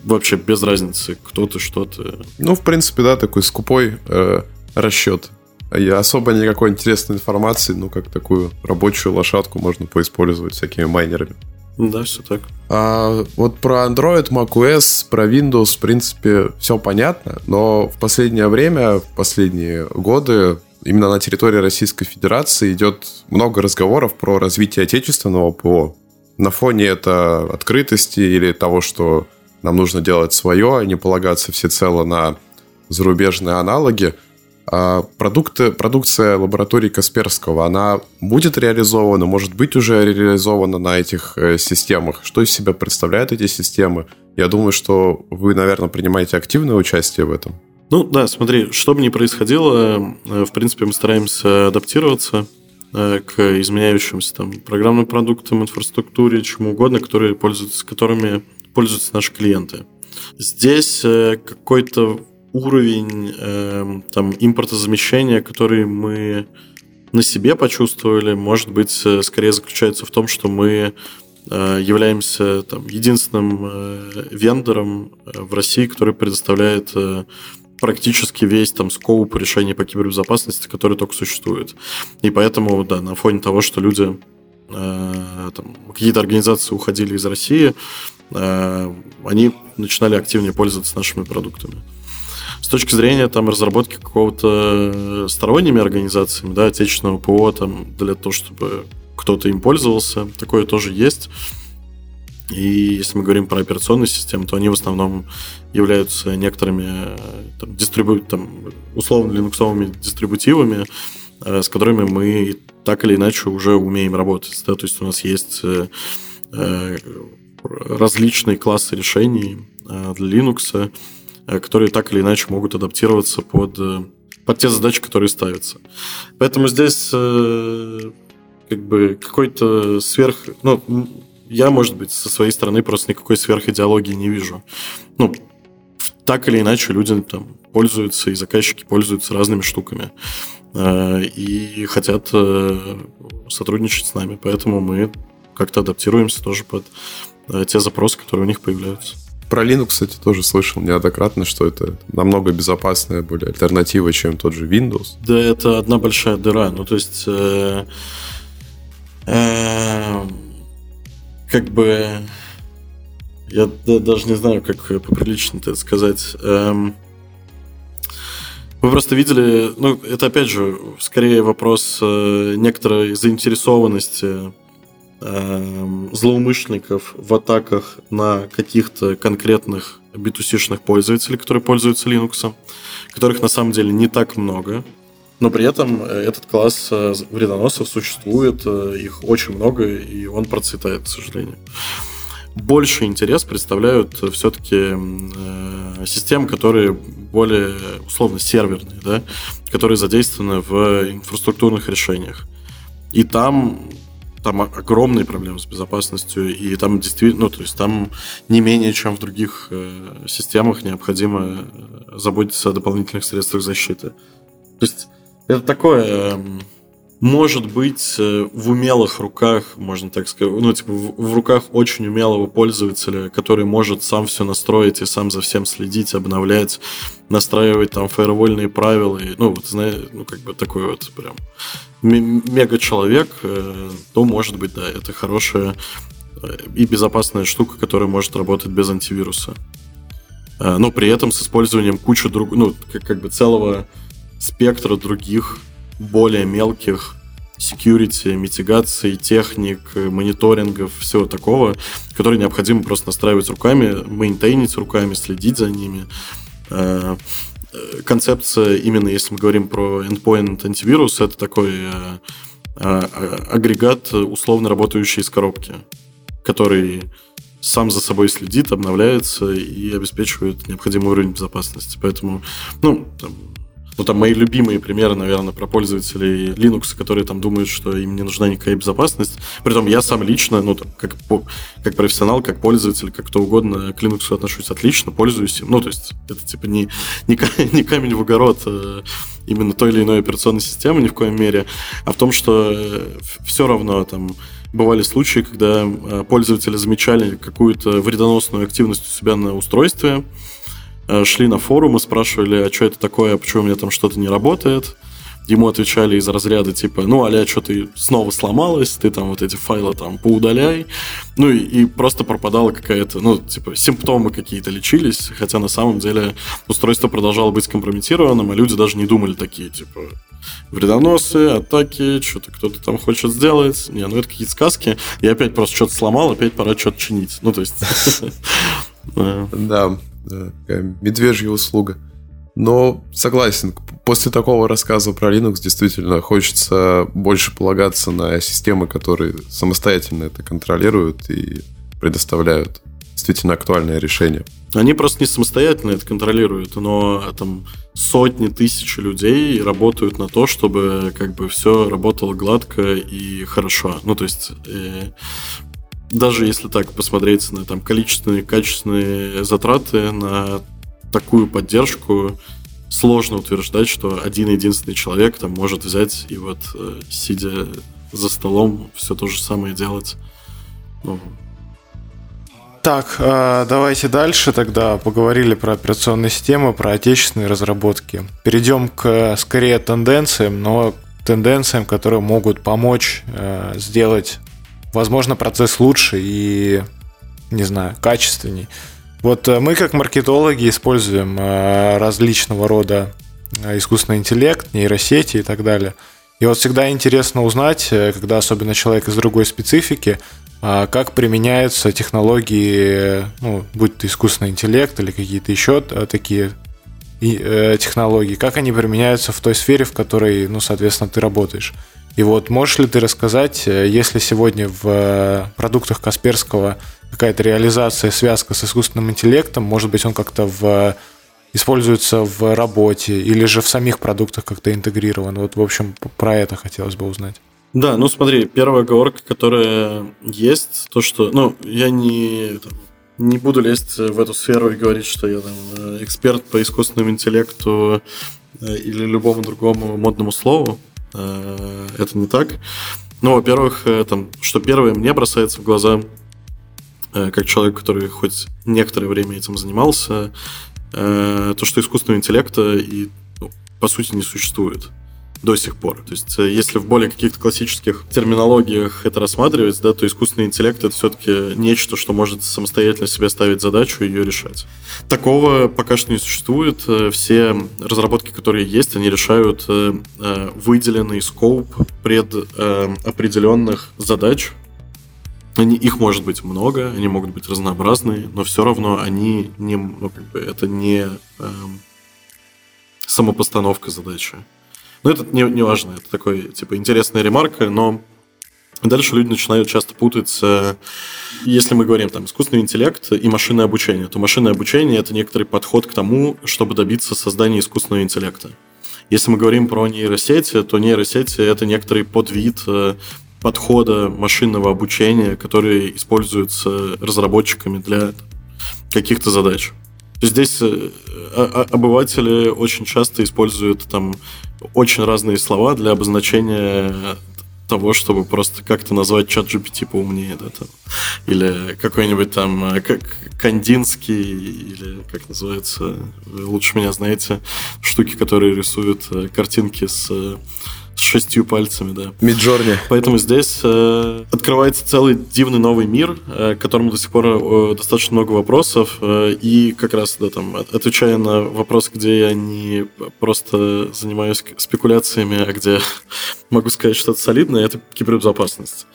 вообще без разницы, кто ты, что ты. Ну, в принципе, да, такой скупой э, расчет. И особо никакой интересной информации, ну, как такую рабочую лошадку можно поиспользовать всякими майнерами. Да, все так. А вот про Android, macOS, про Windows, в принципе, все понятно, но в последнее время, в последние годы именно на территории Российской Федерации идет много разговоров про развитие отечественного ПО. На фоне это открытости или того, что нам нужно делать свое, а не полагаться всецело на зарубежные аналоги. А продукты, продукция лаборатории Касперского, она будет реализована, может быть уже реализована на этих э, системах? Что из себя представляют эти системы? Я думаю, что вы, наверное, принимаете активное участие в этом. Ну да, смотри, что бы ни происходило, э, в принципе, мы стараемся адаптироваться э, к изменяющимся там программным продуктам, инфраструктуре, чему угодно, которые пользуются, которыми пользуются наши клиенты. Здесь какой-то уровень э, там, импортозамещения, который мы на себе почувствовали, может быть, э, скорее заключается в том, что мы являемся там, единственным вендором в России, который предоставляет практически весь там скоуп решений по кибербезопасности, который только существует. И поэтому, да, на фоне того, что люди там, какие-то организации уходили из России, Э, они начинали активнее пользоваться нашими продуктами. Точки зрения там, разработки какого-то сторонними организациями, да, отечественного ПО, там, для того, чтобы кто-то им пользовался, такое тоже есть. И если мы говорим про операционные системы, то они в основном являются некоторыми там, дистрибу... там, условно линуксовыми дистрибутивами, э, с которыми мы так или иначе уже умеем работать. Да? То есть у нас есть э, различные классы решений э, для Linux, э, которые так или иначе могут адаптироваться под, э, под те задачи, которые ставятся. Поэтому здесь как бы какой-то сверх... Ну, я, может быть, со своей стороны просто никакой сверхидеологии не вижу. Ну, так или иначе люди там пользуются, и заказчики пользуются разными штуками. И хотят сотрудничать с нами. Поэтому мы как-то адаптируемся тоже под Э, те запросы, которые у них появляются. Про Linux, кстати, тоже слышал неоднократно, что это намного безопасная более альтернатива, чем тот же Windows. Да, это одна большая дыра. Ну, то есть, э, э, как бы, я даже не знаю, как поприлично это сказать. Э, вы просто видели, ну, это опять же, скорее вопрос э, некоторой заинтересованности Эм, злоумышленников в атаках на каких-то конкретных B2C-шных пользователей, которые пользуются Linux, которых на самом деле не так много. Но при этом этот класс вредоносов существует, их очень много, и он процветает, к сожалению больше интерес представляют все-таки э, системы, которые более условно серверные, да, которые задействованы в инфраструктурных решениях. И там там огромные проблемы с безопасностью, и там действительно, ну, то есть там не менее, чем в других э, системах необходимо э, заботиться о дополнительных средствах защиты. То есть это такое э, может быть э, в умелых руках, можно так сказать, ну, типа в, в руках очень умелого пользователя, который может сам все настроить и сам за всем следить, обновлять, настраивать там фаервольные правила, и, ну, вот, знаешь, ну, как бы такой вот прям мега-человек, э, то, может быть, да, это хорошая э, и безопасная штука, которая может работать без антивируса. Но при этом с использованием кучи друг, ну, как, как бы целого спектра других более мелких security, митигации, техник, мониторингов, всего такого, которые необходимо просто настраивать руками, мейнтейнить руками, следить за ними. Э, концепция, именно если мы говорим про endpoint антивирус, это такой э, э, агрегат, условно работающий из коробки, который сам за собой следит, обновляется и обеспечивает необходимый уровень безопасности. Поэтому, ну, там, ну, там мои любимые примеры, наверное, про пользователей Linux, которые там думают, что им не нужна никакая безопасность. Притом я сам лично, ну, там, как, как профессионал, как пользователь, как кто угодно, к Linux отношусь отлично, пользуюсь им. Ну, то есть это типа не, не, не камень в огород э, именно той или иной операционной системы ни в коем мере, а в том, что э, все равно там бывали случаи, когда э, пользователи замечали какую-то вредоносную активность у себя на устройстве, шли на форум и спрашивали, а что это такое, почему у меня там что-то не работает. Ему отвечали из разряда типа, ну, аля, что ты снова сломалась, ты там вот эти файлы там поудаляй. Ну, и, и просто пропадала какая-то, ну, типа, симптомы какие-то лечились, хотя на самом деле устройство продолжало быть скомпрометированным, а люди даже не думали такие, типа, вредоносы, атаки, что-то кто-то там хочет сделать. Не, ну это какие-то сказки. Я опять просто что-то сломал, опять пора что-то чинить. Ну, то есть... Да, да, такая медвежья услуга. Но согласен, после такого рассказа про Linux действительно хочется больше полагаться на системы, которые самостоятельно это контролируют и предоставляют действительно актуальное решение. Они просто не самостоятельно это контролируют, но там сотни тысяч людей работают на то, чтобы как бы все работало гладко и хорошо. Ну, то есть э, даже если так посмотреть на там количественные, качественные затраты на такую поддержку, сложно утверждать, что один единственный человек там может взять и вот э, сидя за столом все то же самое делать. Ну. Так, э, давайте дальше тогда поговорили про операционные системы, про отечественные разработки. Перейдем к скорее тенденциям, но тенденциям, которые могут помочь э, сделать возможно, процесс лучше и, не знаю, качественней. Вот э, мы как маркетологи используем э, различного рода э, искусственный интеллект, нейросети и так далее. И вот всегда интересно узнать, когда особенно человек из другой специфики, как применяются технологии, ну, будь то искусственный интеллект или какие-то еще такие технологии, как они применяются в той сфере, в которой, ну, соответственно, ты работаешь. И вот можешь ли ты рассказать, э, если сегодня в э, продуктах Касперского какая-то реализация, связка с искусственным интеллектом, может быть, он как-то в используется в работе или же в самих продуктах как-то интегрирован. Вот, в общем, про это хотелось бы узнать. Да, ну смотри, первая оговорка, которая есть, то, что, ну, я не, не буду лезть в эту сферу и говорить, что я там э, эксперт по искусственному интеллекту или любому другому модному слову. Э, это не так. Ну, во-первых, э, там, что первое мне бросается в глаза, э, как человек, который хоть некоторое время этим занимался, то, что искусственного интеллекта и, ну, по сути, не существует до сих пор. То есть, э, если в более каких-то классических терминологиях это рассматривать, да, то искусственный интеллект это все-таки нечто, что может самостоятельно себе ставить задачу и ее решать. Такого пока что не существует. Э, все разработки, которые есть, они решают э, выделенный скоп пред определенных задач, они, их может быть много, они могут быть разнообразные, но все равно они не, ну, как бы, это не э, самопостановка задачи. Но это не, не важно, это такой, типа, интересная ремарка, но Дальше люди начинают часто путать, э, если мы говорим там искусственный интеллект и машинное обучение, то машинное обучение это некоторый подход к тому, чтобы добиться создания искусственного интеллекта. Если мы говорим про нейросети, то нейросети это некоторый подвид э, подхода машинного обучения, который используется разработчиками для каких-то задач. Здесь э, обыватели очень часто используют там очень разные слова для обозначения того, чтобы просто как-то назвать чат GPT поумнее, да, там. Или какой-нибудь там э, как Кандинский, или как называется, вы лучше меня знаете, штуки, которые рисуют э, картинки с э, с шестью пальцами, да. Миджорни. Поэтому здесь э, открывается целый дивный новый мир, э, к которому до сих пор э, достаточно много вопросов. Э, и как раз, да, там, отвечая на вопрос, где я не просто занимаюсь спекуляциями, а где могу сказать что-то солидное, это кибербезопасность.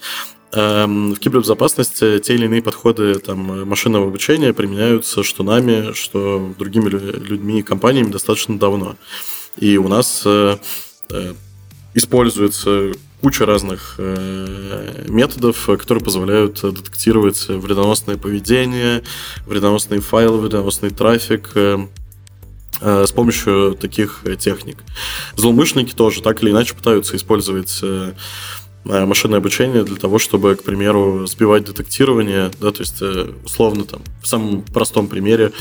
Эм, в кибербезопасности те или иные подходы там, машинного обучения применяются что нами, что другими людьми и компаниями достаточно давно. И у нас э, э, используется куча разных э, методов, которые позволяют детектировать вредоносное поведение, вредоносные файлы, вредоносный трафик э, э, с помощью таких техник. Злоумышленники тоже так или иначе пытаются использовать э, машинное обучение для того, чтобы, к примеру, сбивать детектирование, да, то есть э, условно там в самом простом примере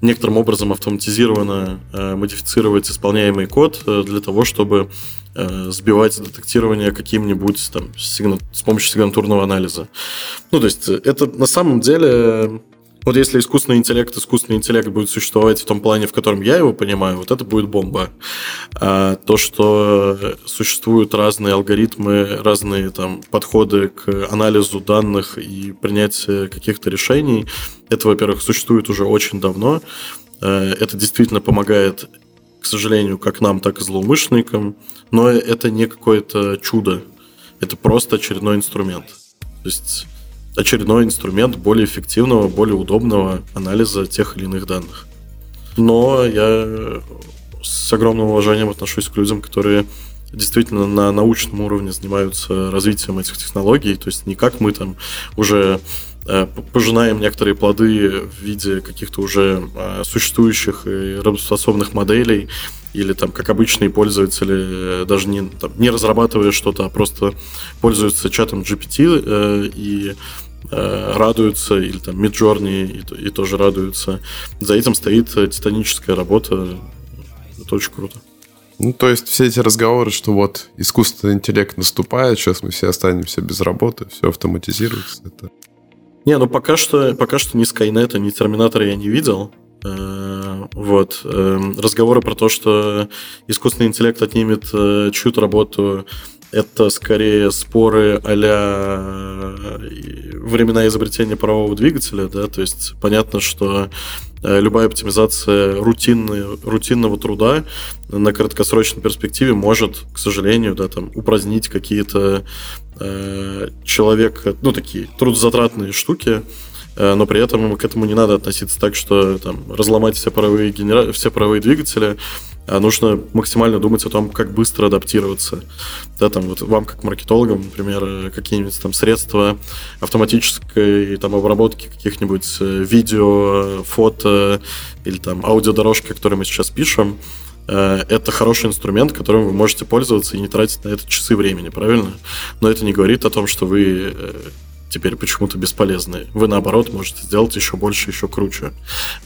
некоторым образом автоматизированно э, модифицировать исполняемый код э, для того, чтобы Э, сбивать детектирование каким-нибудь там сигна... с помощью сигнатурного анализа. Ну, то есть это на самом деле вот если искусственный интеллект, искусственный интеллект будет существовать в том плане, в котором я его понимаю, вот это будет бомба. А то, что существуют разные алгоритмы, разные там подходы к анализу данных и принятию каких-то решений, это, во-первых, существует уже очень давно. Э, это действительно помогает к сожалению, как нам, так и злоумышленникам. Но это не какое-то чудо. Это просто очередной инструмент. То есть очередной инструмент более эффективного, более удобного анализа тех или иных данных. Но я с огромным уважением отношусь к людям, которые действительно на научном уровне занимаются развитием этих технологий. То есть не как мы там уже пожинаем некоторые плоды в виде каких-то уже э, существующих и работоспособных моделей, или там как обычные пользователи, э, даже не, там, не разрабатывая что-то, а просто пользуются чатом GPT э, и э, радуются, или там Midjourney и, и тоже радуются. За этим стоит титаническая работа. Это очень круто. Ну, то есть все эти разговоры, что вот искусственный интеллект наступает, сейчас мы все останемся без работы, все автоматизируется, это не, ну пока что, пока что ни Скайнета, ни Терминатора я не видел. Э, вот. Эм, разговоры про то, что искусственный интеллект отнимет э, чью-то работу, это скорее споры а времена изобретения парового двигателя, да, то есть понятно, что любая оптимизация рутинной, рутинного труда на краткосрочной перспективе может, к сожалению, да, там, упразднить какие-то э, человек, ну, такие трудозатратные штуки, э, но при этом к этому не надо относиться так, что там разломать все паровые, генера... все паровые двигатели, нужно максимально думать о том, как быстро адаптироваться. Да, там вот вам, как маркетологам, например, какие-нибудь там средства автоматической там обработки каких-нибудь э, видео, фото или там аудиодорожки, которые мы сейчас пишем, э, это хороший инструмент, которым вы можете пользоваться и не тратить на это часы времени, правильно? Но это не говорит о том, что вы э, теперь почему-то бесполезные. Вы, наоборот, можете сделать еще больше, еще круче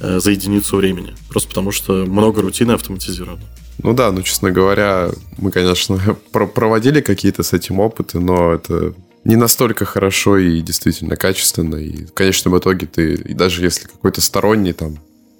э, за единицу времени. Просто потому, что много рутины автоматизировано. Ну да, ну, честно говоря, мы, конечно, проводили какие-то с этим опыты, но это не настолько хорошо и действительно качественно. И в конечном итоге ты, и даже если какой-то сторонний там,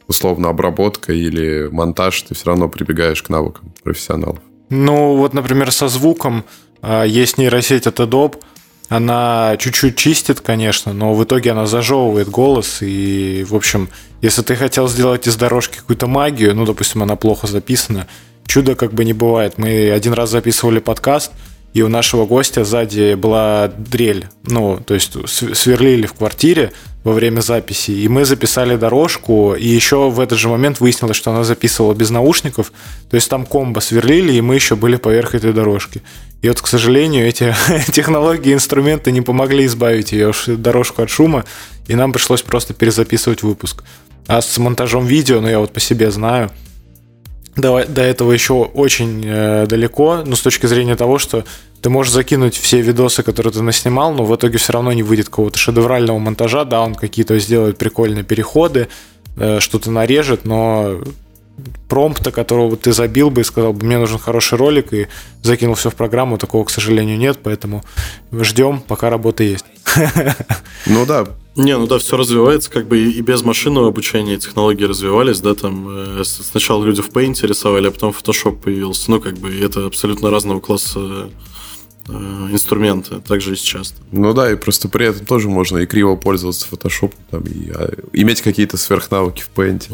условно, обработка или монтаж, ты все равно прибегаешь к навыкам профессионалов. Ну, вот, например, со звуком а, есть нейросеть от Adobe, она чуть-чуть чистит, конечно, но в итоге она зажевывает голос. И, в общем, если ты хотел сделать из дорожки какую-то магию, ну, допустим, она плохо записана, чудо как бы не бывает. Мы один раз записывали подкаст, и у нашего гостя сзади была дрель. Ну, то есть сверлили в квартире во время записи, и мы записали дорожку, и еще в этот же момент выяснилось, что она записывала без наушников, то есть там комбо сверлили, и мы еще были поверх этой дорожки. И вот, к сожалению, эти технологии, инструменты не помогли избавить ее дорожку от шума, и нам пришлось просто перезаписывать выпуск. А с монтажом видео, ну я вот по себе знаю, до, до этого еще очень э, далеко, но с точки зрения того, что ты можешь закинуть все видосы, которые ты наснимал, но в итоге все равно не выйдет какого-то шедеврального монтажа, да, он какие-то сделает прикольные переходы, э, что-то нарежет, но промпта, которого ты забил бы и сказал бы, мне нужен хороший ролик, и закинул все в программу, такого, к сожалению, нет, поэтому ждем, пока работа есть. Ну да, не, ну да, все развивается, как бы и без машинного обучения технологии развивались, да, там э, сначала люди в Paint рисовали, а потом Photoshop появился, ну, как бы это абсолютно разного класса э, инструменты, также и сейчас. Ну да, и просто при этом тоже можно и криво пользоваться Photoshop, там, и а, иметь какие-то сверхнавыки в Paint.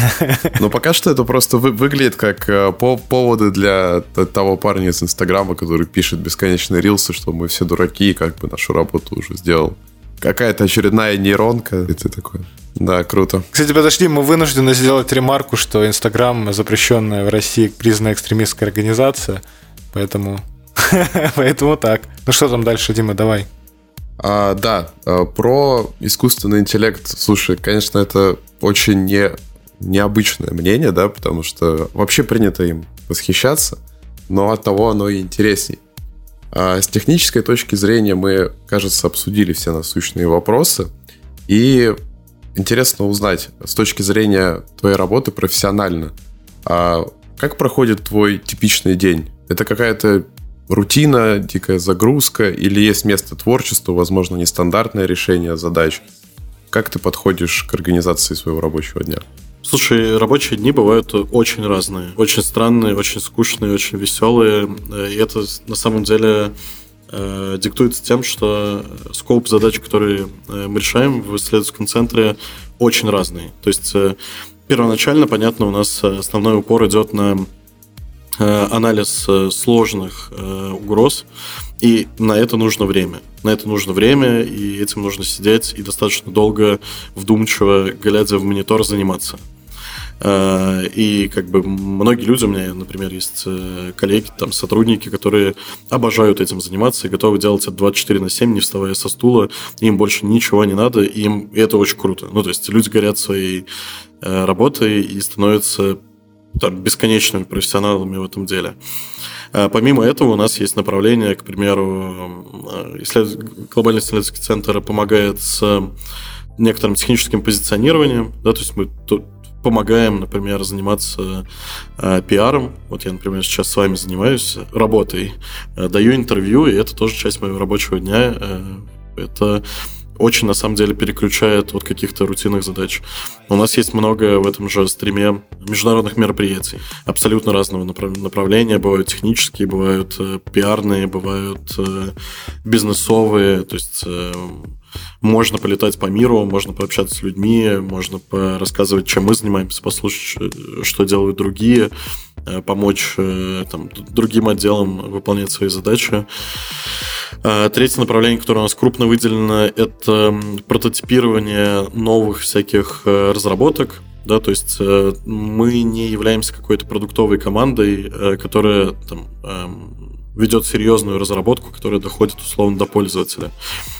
Но пока что это просто вы, выглядит как э, по поводы для того парня из Инстаграма, который пишет бесконечные рилсы, что мы все дураки, и как бы нашу работу уже сделал какая-то очередная нейронка. Это такое. Да, круто. Кстати, подожди, мы вынуждены сделать ремарку, что Инстаграм запрещенная в России признанная экстремистская организация, поэтому, поэтому так. Ну что там дальше, Дима, давай. А, да, а, про искусственный интеллект. Слушай, конечно, это очень не, необычное мнение, да, потому что вообще принято им восхищаться, но от того оно и интересней. А с технической точки зрения мы, кажется, обсудили все насущные вопросы. И интересно узнать с точки зрения твоей работы профессионально, а как проходит твой типичный день? Это какая-то рутина, дикая загрузка или есть место творчеству, возможно, нестандартное решение задач? Как ты подходишь к организации своего рабочего дня? Слушай, рабочие дни бывают очень разные. Очень странные, очень скучные, очень веселые. И это на самом деле э, диктуется тем, что скоп задач, которые э, мы решаем в исследовательском центре, очень разный. То есть э, первоначально, понятно, у нас основной упор идет на анализ сложных угроз, и на это нужно время. На это нужно время, и этим нужно сидеть и достаточно долго, вдумчиво, глядя в монитор, заниматься. Э, и как бы многие люди у меня, например, есть э, коллеги, там сотрудники, которые обожают этим заниматься и готовы делать это 24 на 7, не вставая со стула. Им больше ничего не надо, им это очень круто. Ну, то есть люди горят своей э, работой и становятся там, бесконечными профессионалами в этом деле. Помимо этого у нас есть направление, к примеру, исслед... глобальный исследовательский центр помогает с некоторым техническим позиционированием, да, то есть мы помогаем, например, заниматься э, пиаром. Вот я, например, сейчас с вами занимаюсь работой, э, даю интервью, и это тоже часть моего рабочего дня. Э, это очень, на самом деле, переключает от каких-то рутинных задач. У нас есть много в этом же стриме международных мероприятий. Абсолютно разного направления. Бывают технические, бывают э, пиарные, бывают э, бизнесовые. То есть э, можно полетать по миру, можно пообщаться с людьми, можно рассказывать, чем мы занимаемся, послушать, что делают другие, э, помочь э, там, другим отделам выполнять свои задачи. А, третье направление, которое у нас крупно выделено, это прототипирование новых всяких э, разработок. Да, то есть мы не являемся какой-то продуктовой командой, которая там, эм, ведет серьезную разработку, которая доходит условно до пользователя.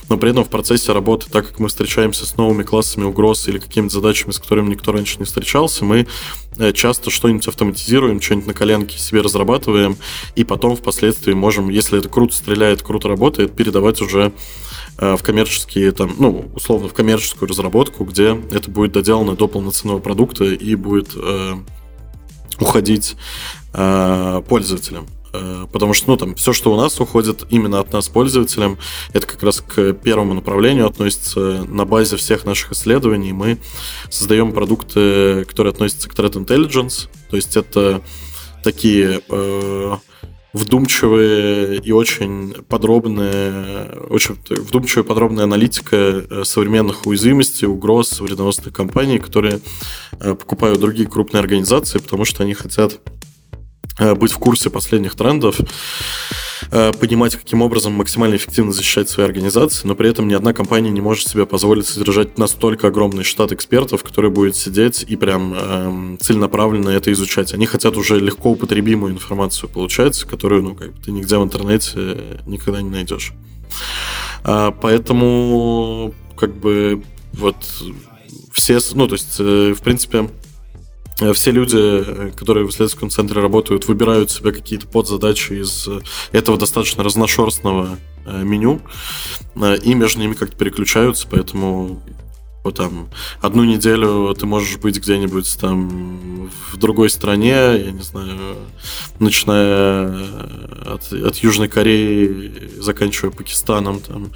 Но при этом в процессе работы, так как мы встречаемся с новыми классами угроз или какими-то задачами, с которыми никто раньше не встречался, мы э, часто что-нибудь автоматизируем, что-нибудь на коленке себе разрабатываем, и потом впоследствии можем, если это круто стреляет, круто работает, передавать уже э, в коммерческие, там, ну, условно, в коммерческую разработку, где это будет доделано до полноценного продукта и будет э, уходить э, пользователям. Э, потому что, ну, там, все, что у нас уходит именно от нас пользователям, это как раз к первому направлению относится на базе всех наших исследований. Мы создаем продукты, которые относятся к Threat Intelligence, то есть это такие э, вдумчивые и очень подробные, очень вдумчивая подробная аналитика э, современных уязвимостей, угроз вредоносных компаний, которые э, покупают другие крупные организации, потому что они хотят быть в курсе последних трендов, э, понимать, каким образом максимально эффективно защищать свои организации, но при этом ни одна компания не может себе позволить содержать настолько огромный штат экспертов, который будет сидеть и прям э, целенаправленно это изучать. Они хотят уже легко употребимую информацию получать, которую ну, как бы ты нигде в интернете никогда не найдешь. А, поэтому как бы вот все, ну, то есть, э, в принципе, э, все люди, э, которые в исследовательском центре работают, выбирают себе какие-то подзадачи из этого достаточно разношерстного меню, и между ними как-то переключаются, поэтому там одну неделю ты можешь быть где-нибудь там в другой стране, я не знаю, начиная от, от Южной Кореи, заканчивая Пакистаном, там,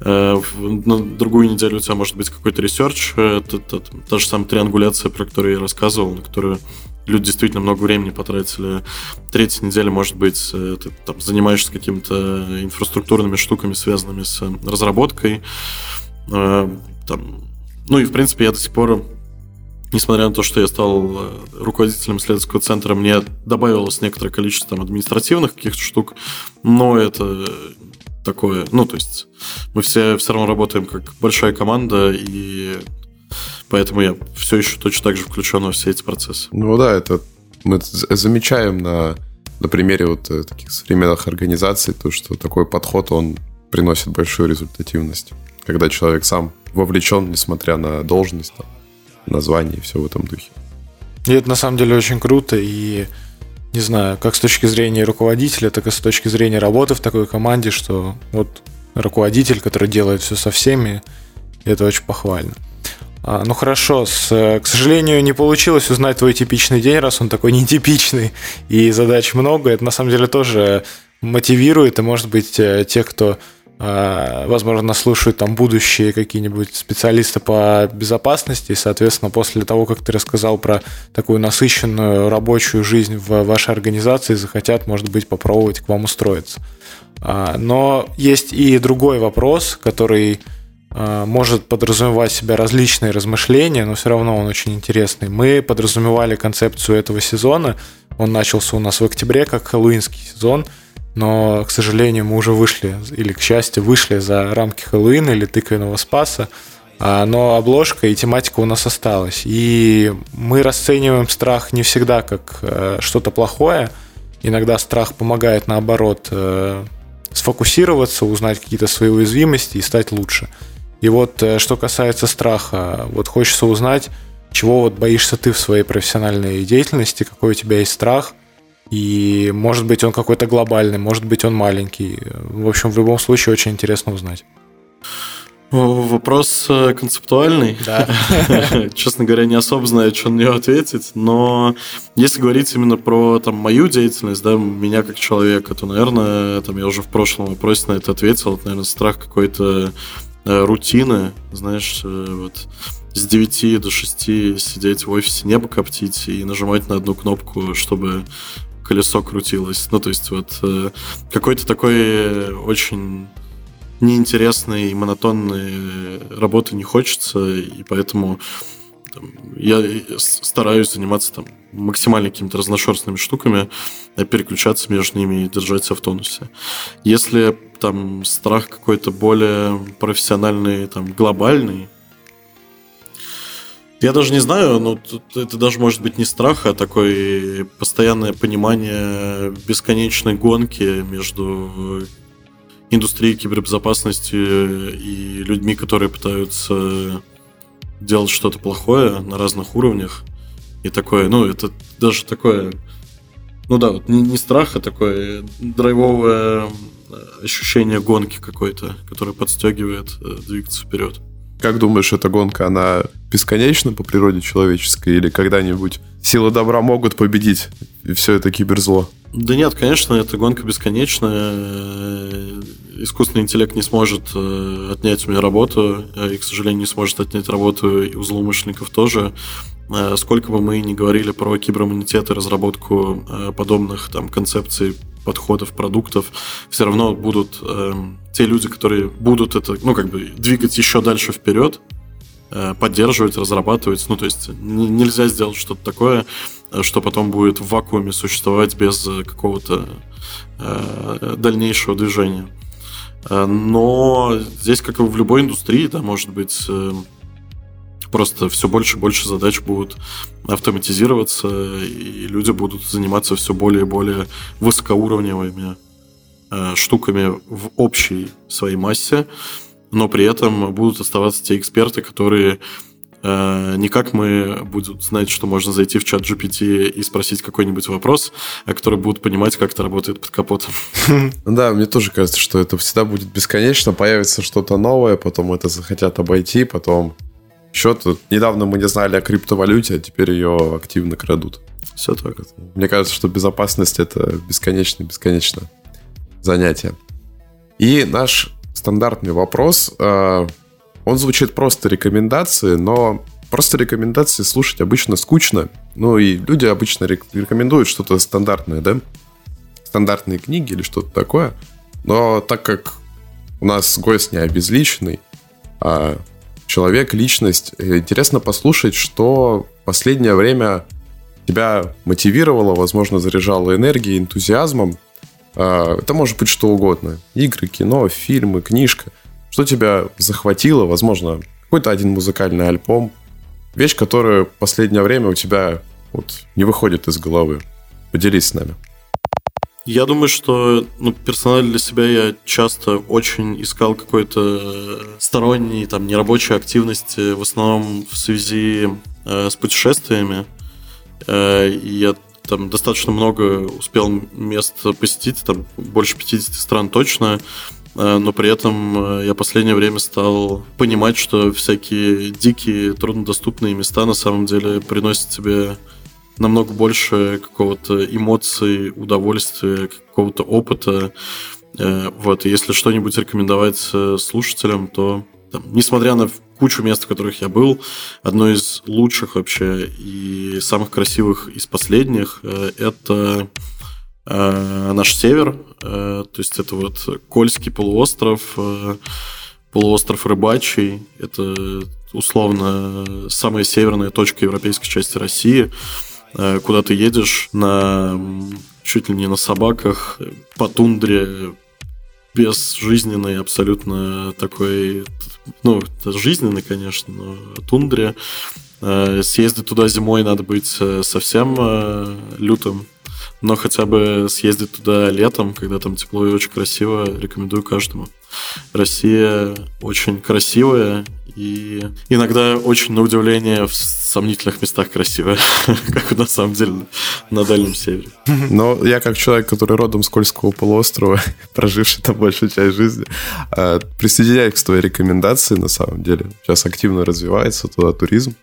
э, на другую неделю у тебя может быть какой-то research, э, та, та, та же самая триангуляция, про которую я рассказывал, на которую люди действительно много времени потратили. Третья неделя, может быть, э, ты там занимаешься какими-то инфраструктурными штуками, связанными с разработкой. Э, там, ну и, в принципе, я до сих пор, несмотря на то, что я стал э, руководителем исследовательского центра, мне добавилось некоторое количество там, административных каких-то штук, но это такое, ну, то есть мы все все равно работаем как большая команда, и поэтому я все еще точно так же включен во все эти процессы. Ну да, это мы замечаем на, на примере вот э, таких современных организаций, то, что такой подход, он приносит большую результативность, когда человек сам вовлечен, несмотря на должность, там, название и все в этом духе. И это на самом деле очень круто, и не знаю, как с точки зрения руководителя, так и с точки зрения работы в такой команде, что вот руководитель, который делает все со всеми, это очень похвально. А, ну хорошо, с, к сожалению, не получилось узнать твой типичный день, раз он такой нетипичный, и задач много. Это на самом деле тоже мотивирует, и может быть э, тех, кто возможно, слушают там будущие какие-нибудь специалисты по безопасности, и, соответственно, после того, как ты рассказал про такую насыщенную рабочую жизнь в вашей организации, захотят, может быть, попробовать к вам устроиться. А, но есть и другой вопрос, который а, может подразумевать себя различные размышления, но все равно он очень интересный. Мы подразумевали концепцию этого сезона, он начался у нас в октябре, как хэллоуинский сезон – но, к сожалению, мы уже вышли, или, к счастью, вышли за рамки Хэллоуина или тыквенного спаса, а, но обложка и тематика у нас осталась. И мы расцениваем страх не всегда как э, что-то плохое. Иногда страх помогает, наоборот, э, сфокусироваться, узнать какие-то свои уязвимости и стать лучше. И вот э, что касается страха, вот хочется узнать, чего вот боишься ты в своей профессиональной деятельности, какой у тебя есть страх – и может быть он какой-то глобальный, может быть он маленький. В общем, в любом случае очень интересно узнать. Вопрос э, концептуальный. Да. Честно говоря, не особо знаю, что на него ответить. Но если говорить именно про там, мою деятельность, да, меня как человека, то, наверное, там, я уже в прошлом вопросе на это ответил. Это, наверное, страх какой-то э, рутины. Знаешь, э, вот с 9 до 6 сидеть в офисе, небо коптить и нажимать на одну кнопку, чтобы колесо крутилось. Ну, то есть вот э, какой-то такой очень неинтересной и монотонной работы не хочется, и поэтому там, я стараюсь заниматься там максимально какими-то разношерстными штуками, а переключаться между ними и держать себя в тонусе. Если там страх какой-то более профессиональный, там, глобальный, я даже не знаю, но это даже может быть не страх, а такое постоянное понимание бесконечной гонки между индустрией кибербезопасности и людьми, которые пытаются делать что-то плохое на разных уровнях. И такое, ну, это даже такое, ну да, вот не, не страх, а такое драйвовое ощущение гонки какой-то, которое подстегивает э, двигаться вперед. Как думаешь, эта гонка, она бесконечна по природе человеческой или когда-нибудь силы добра могут победить и все это киберзло? Да нет, конечно, эта гонка бесконечная. Искусственный интеллект не сможет э, отнять у меня работу, и, к сожалению, не сможет отнять работу и у злоумышленников тоже. Э, сколько бы мы ни говорили про кибериммунитет и разработку подобных там концепций подходов, продуктов, все равно будут э, те люди, которые будут это, ну, как бы двигать еще дальше вперед, э, поддерживать, разрабатывать. Ну, то есть нельзя сделать что-то такое, что потом будет в вакууме существовать без какого-то дальнейшего движения. Но здесь, как и в любой индустрии, да, может быть, просто все больше и больше задач будут автоматизироваться, и люди будут заниматься все более и более высокоуровневыми э, штуками в общей своей массе, но при этом будут оставаться те эксперты, которые э, не как мы будут знать, что можно зайти в чат GPT и спросить какой-нибудь вопрос, а которые будут понимать, как это работает под капотом. Да, мне тоже кажется, что это всегда будет бесконечно, появится что-то новое, потом это захотят обойти, потом счет. Недавно мы не знали о криптовалюте, а теперь ее активно крадут. Все так. Мне кажется, что безопасность это бесконечно-бесконечно занятие. И наш стандартный вопрос, э, он звучит просто рекомендации, но просто рекомендации слушать обычно скучно. Ну и люди обычно рекомендуют что-то стандартное, да? Стандартные книги или что-то такое. Но так как у нас гость не обезличенный, а человек, личность. Интересно послушать, что последнее время тебя мотивировало, возможно, заряжало энергией, энтузиазмом. А, это может быть что угодно. Игры, кино, фильмы, книжка. Что тебя захватило, возможно, какой-то один музыкальный альбом. Вещь, которая последнее время у тебя вот не выходит из головы. Поделись с нами. Я думаю, что ну, персонально для себя я часто очень искал какой-то сторонней, там, нерабочей активности, в основном в связи э, с путешествиями. Э, я там достаточно много успел мест посетить, там больше 50 стран точно, э, но при этом э, я последнее время стал понимать, что всякие дикие, труднодоступные места на самом деле приносят тебе намного больше какого-то эмоций, удовольствия, какого-то опыта. Э, вот, и если что-нибудь рекомендовать э, слушателям, то там, несмотря на кучу мест, в которых я был, одно из лучших вообще и самых красивых из последних э, это наш север, то есть это вот Кольский полуостров, полуостров Рыбачий, это условно самая северная точка европейской части России. Э, куда ты едешь на чуть ли не на собаках по тундре безжизненной абсолютно такой, ну, жизненный, конечно, но тундре. Э, съездить туда зимой надо быть э, совсем лютым, но хотя бы съездить туда летом, когда там тепло и очень красиво, рекомендую каждому. Россия очень красивая, и иногда очень на удивление в сомнительных местах красивая, как на самом деле на Дальнем Севере. Но я как человек, который родом с Кольского полуострова, проживший там большую часть жизни, э, присоединяюсь к твоей рекомендации, на самом деле. Сейчас активно развивается туда туризм,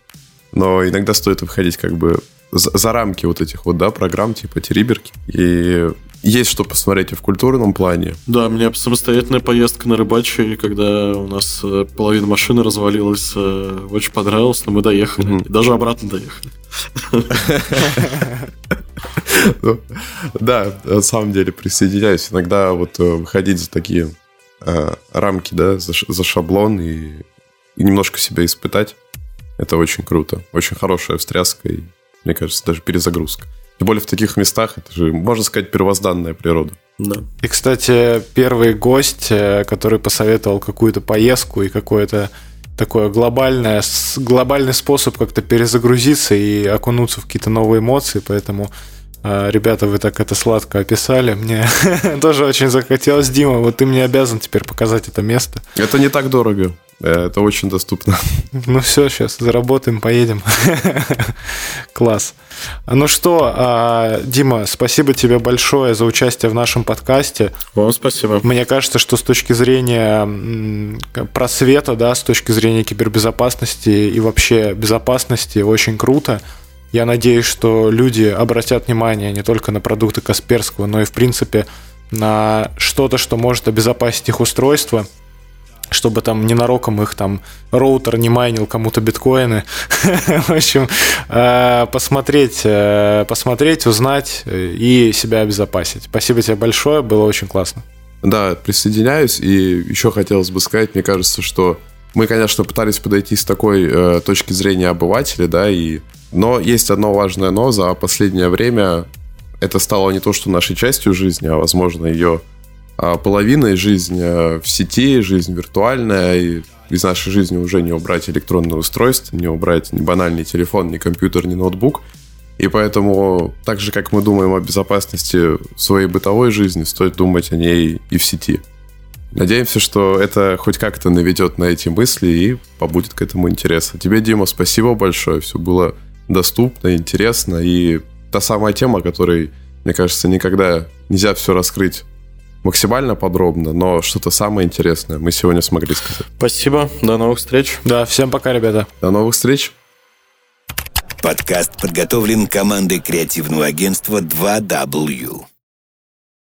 но иногда стоит выходить как бы за рамки вот этих вот, да, программ типа Териберки. И есть что посмотреть и в культурном плане. Да, мне самостоятельная поездка на рыбачье, когда у нас э, половина машины развалилась, э, очень понравилось, но мы доехали. И даже обратно доехали. Ну, да, на самом деле присоединяюсь. Иногда вот э, выходить за такие рамки, да, за шаблон и немножко себя испытать, это очень круто. Очень хорошая встряска и, мне кажется, даже перезагрузка. Тем более в таких местах это же, можно сказать, первозданная природа. Да. И, кстати, первый гость, э, который посоветовал какую-то поездку и какое-то такое глобальное, глобальный способ как-то перезагрузиться и окунуться в какие-то новые эмоции, поэтому э, Ребята, вы так это сладко описали. Мне тоже очень захотелось. Дима, вот ты мне обязан теперь показать это место. Это не так дорого. Это очень доступно. Ну все, сейчас заработаем, поедем. Класс. Ну что, а, Дима, спасибо тебе большое за участие в нашем подкасте. Вам спасибо. Мне кажется, что с точки зрения просвета, да, с точки зрения кибербезопасности и вообще безопасности очень круто. Я надеюсь, что люди обратят внимание не только на продукты Касперского, но и, в принципе, на что-то, что может обезопасить их устройство – чтобы там ненароком их там роутер не майнил кому-то биткоины. В общем, э, посмотреть, э, посмотреть, узнать и себя обезопасить. Спасибо тебе большое, было очень классно. Да, присоединяюсь. И еще хотелось бы сказать, мне кажется, что Мы, конечно, пытались подойти с такой э, точки зрения обывателя, да, и... Но есть одно важное но. За последнее время это стало не то, что нашей частью жизни, а, возможно, ее половиной жизнь э, в сети, жизнь виртуальная, и из нашей жизни уже не убрать электронное устройство, не убрать ни банальный телефон, ни компьютер, ни ноутбук. И поэтому, так же, как мы думаем о безопасности своей бытовой жизни, стоит думать о ней и в сети. Надеемся, что это хоть как-то наведет на эти мысли и побудет к этому интерес. Тебе, Дима, спасибо большое. Все было доступно, интересно. И та самая тема, которой, мне кажется, никогда нельзя все раскрыть максимально подробно, но что-то самое интересное мы сегодня смогли сказать. Спасибо, до новых встреч. Да, всем пока, ребята. До новых встреч. Подкаст подготовлен командой креативного агентства 2W.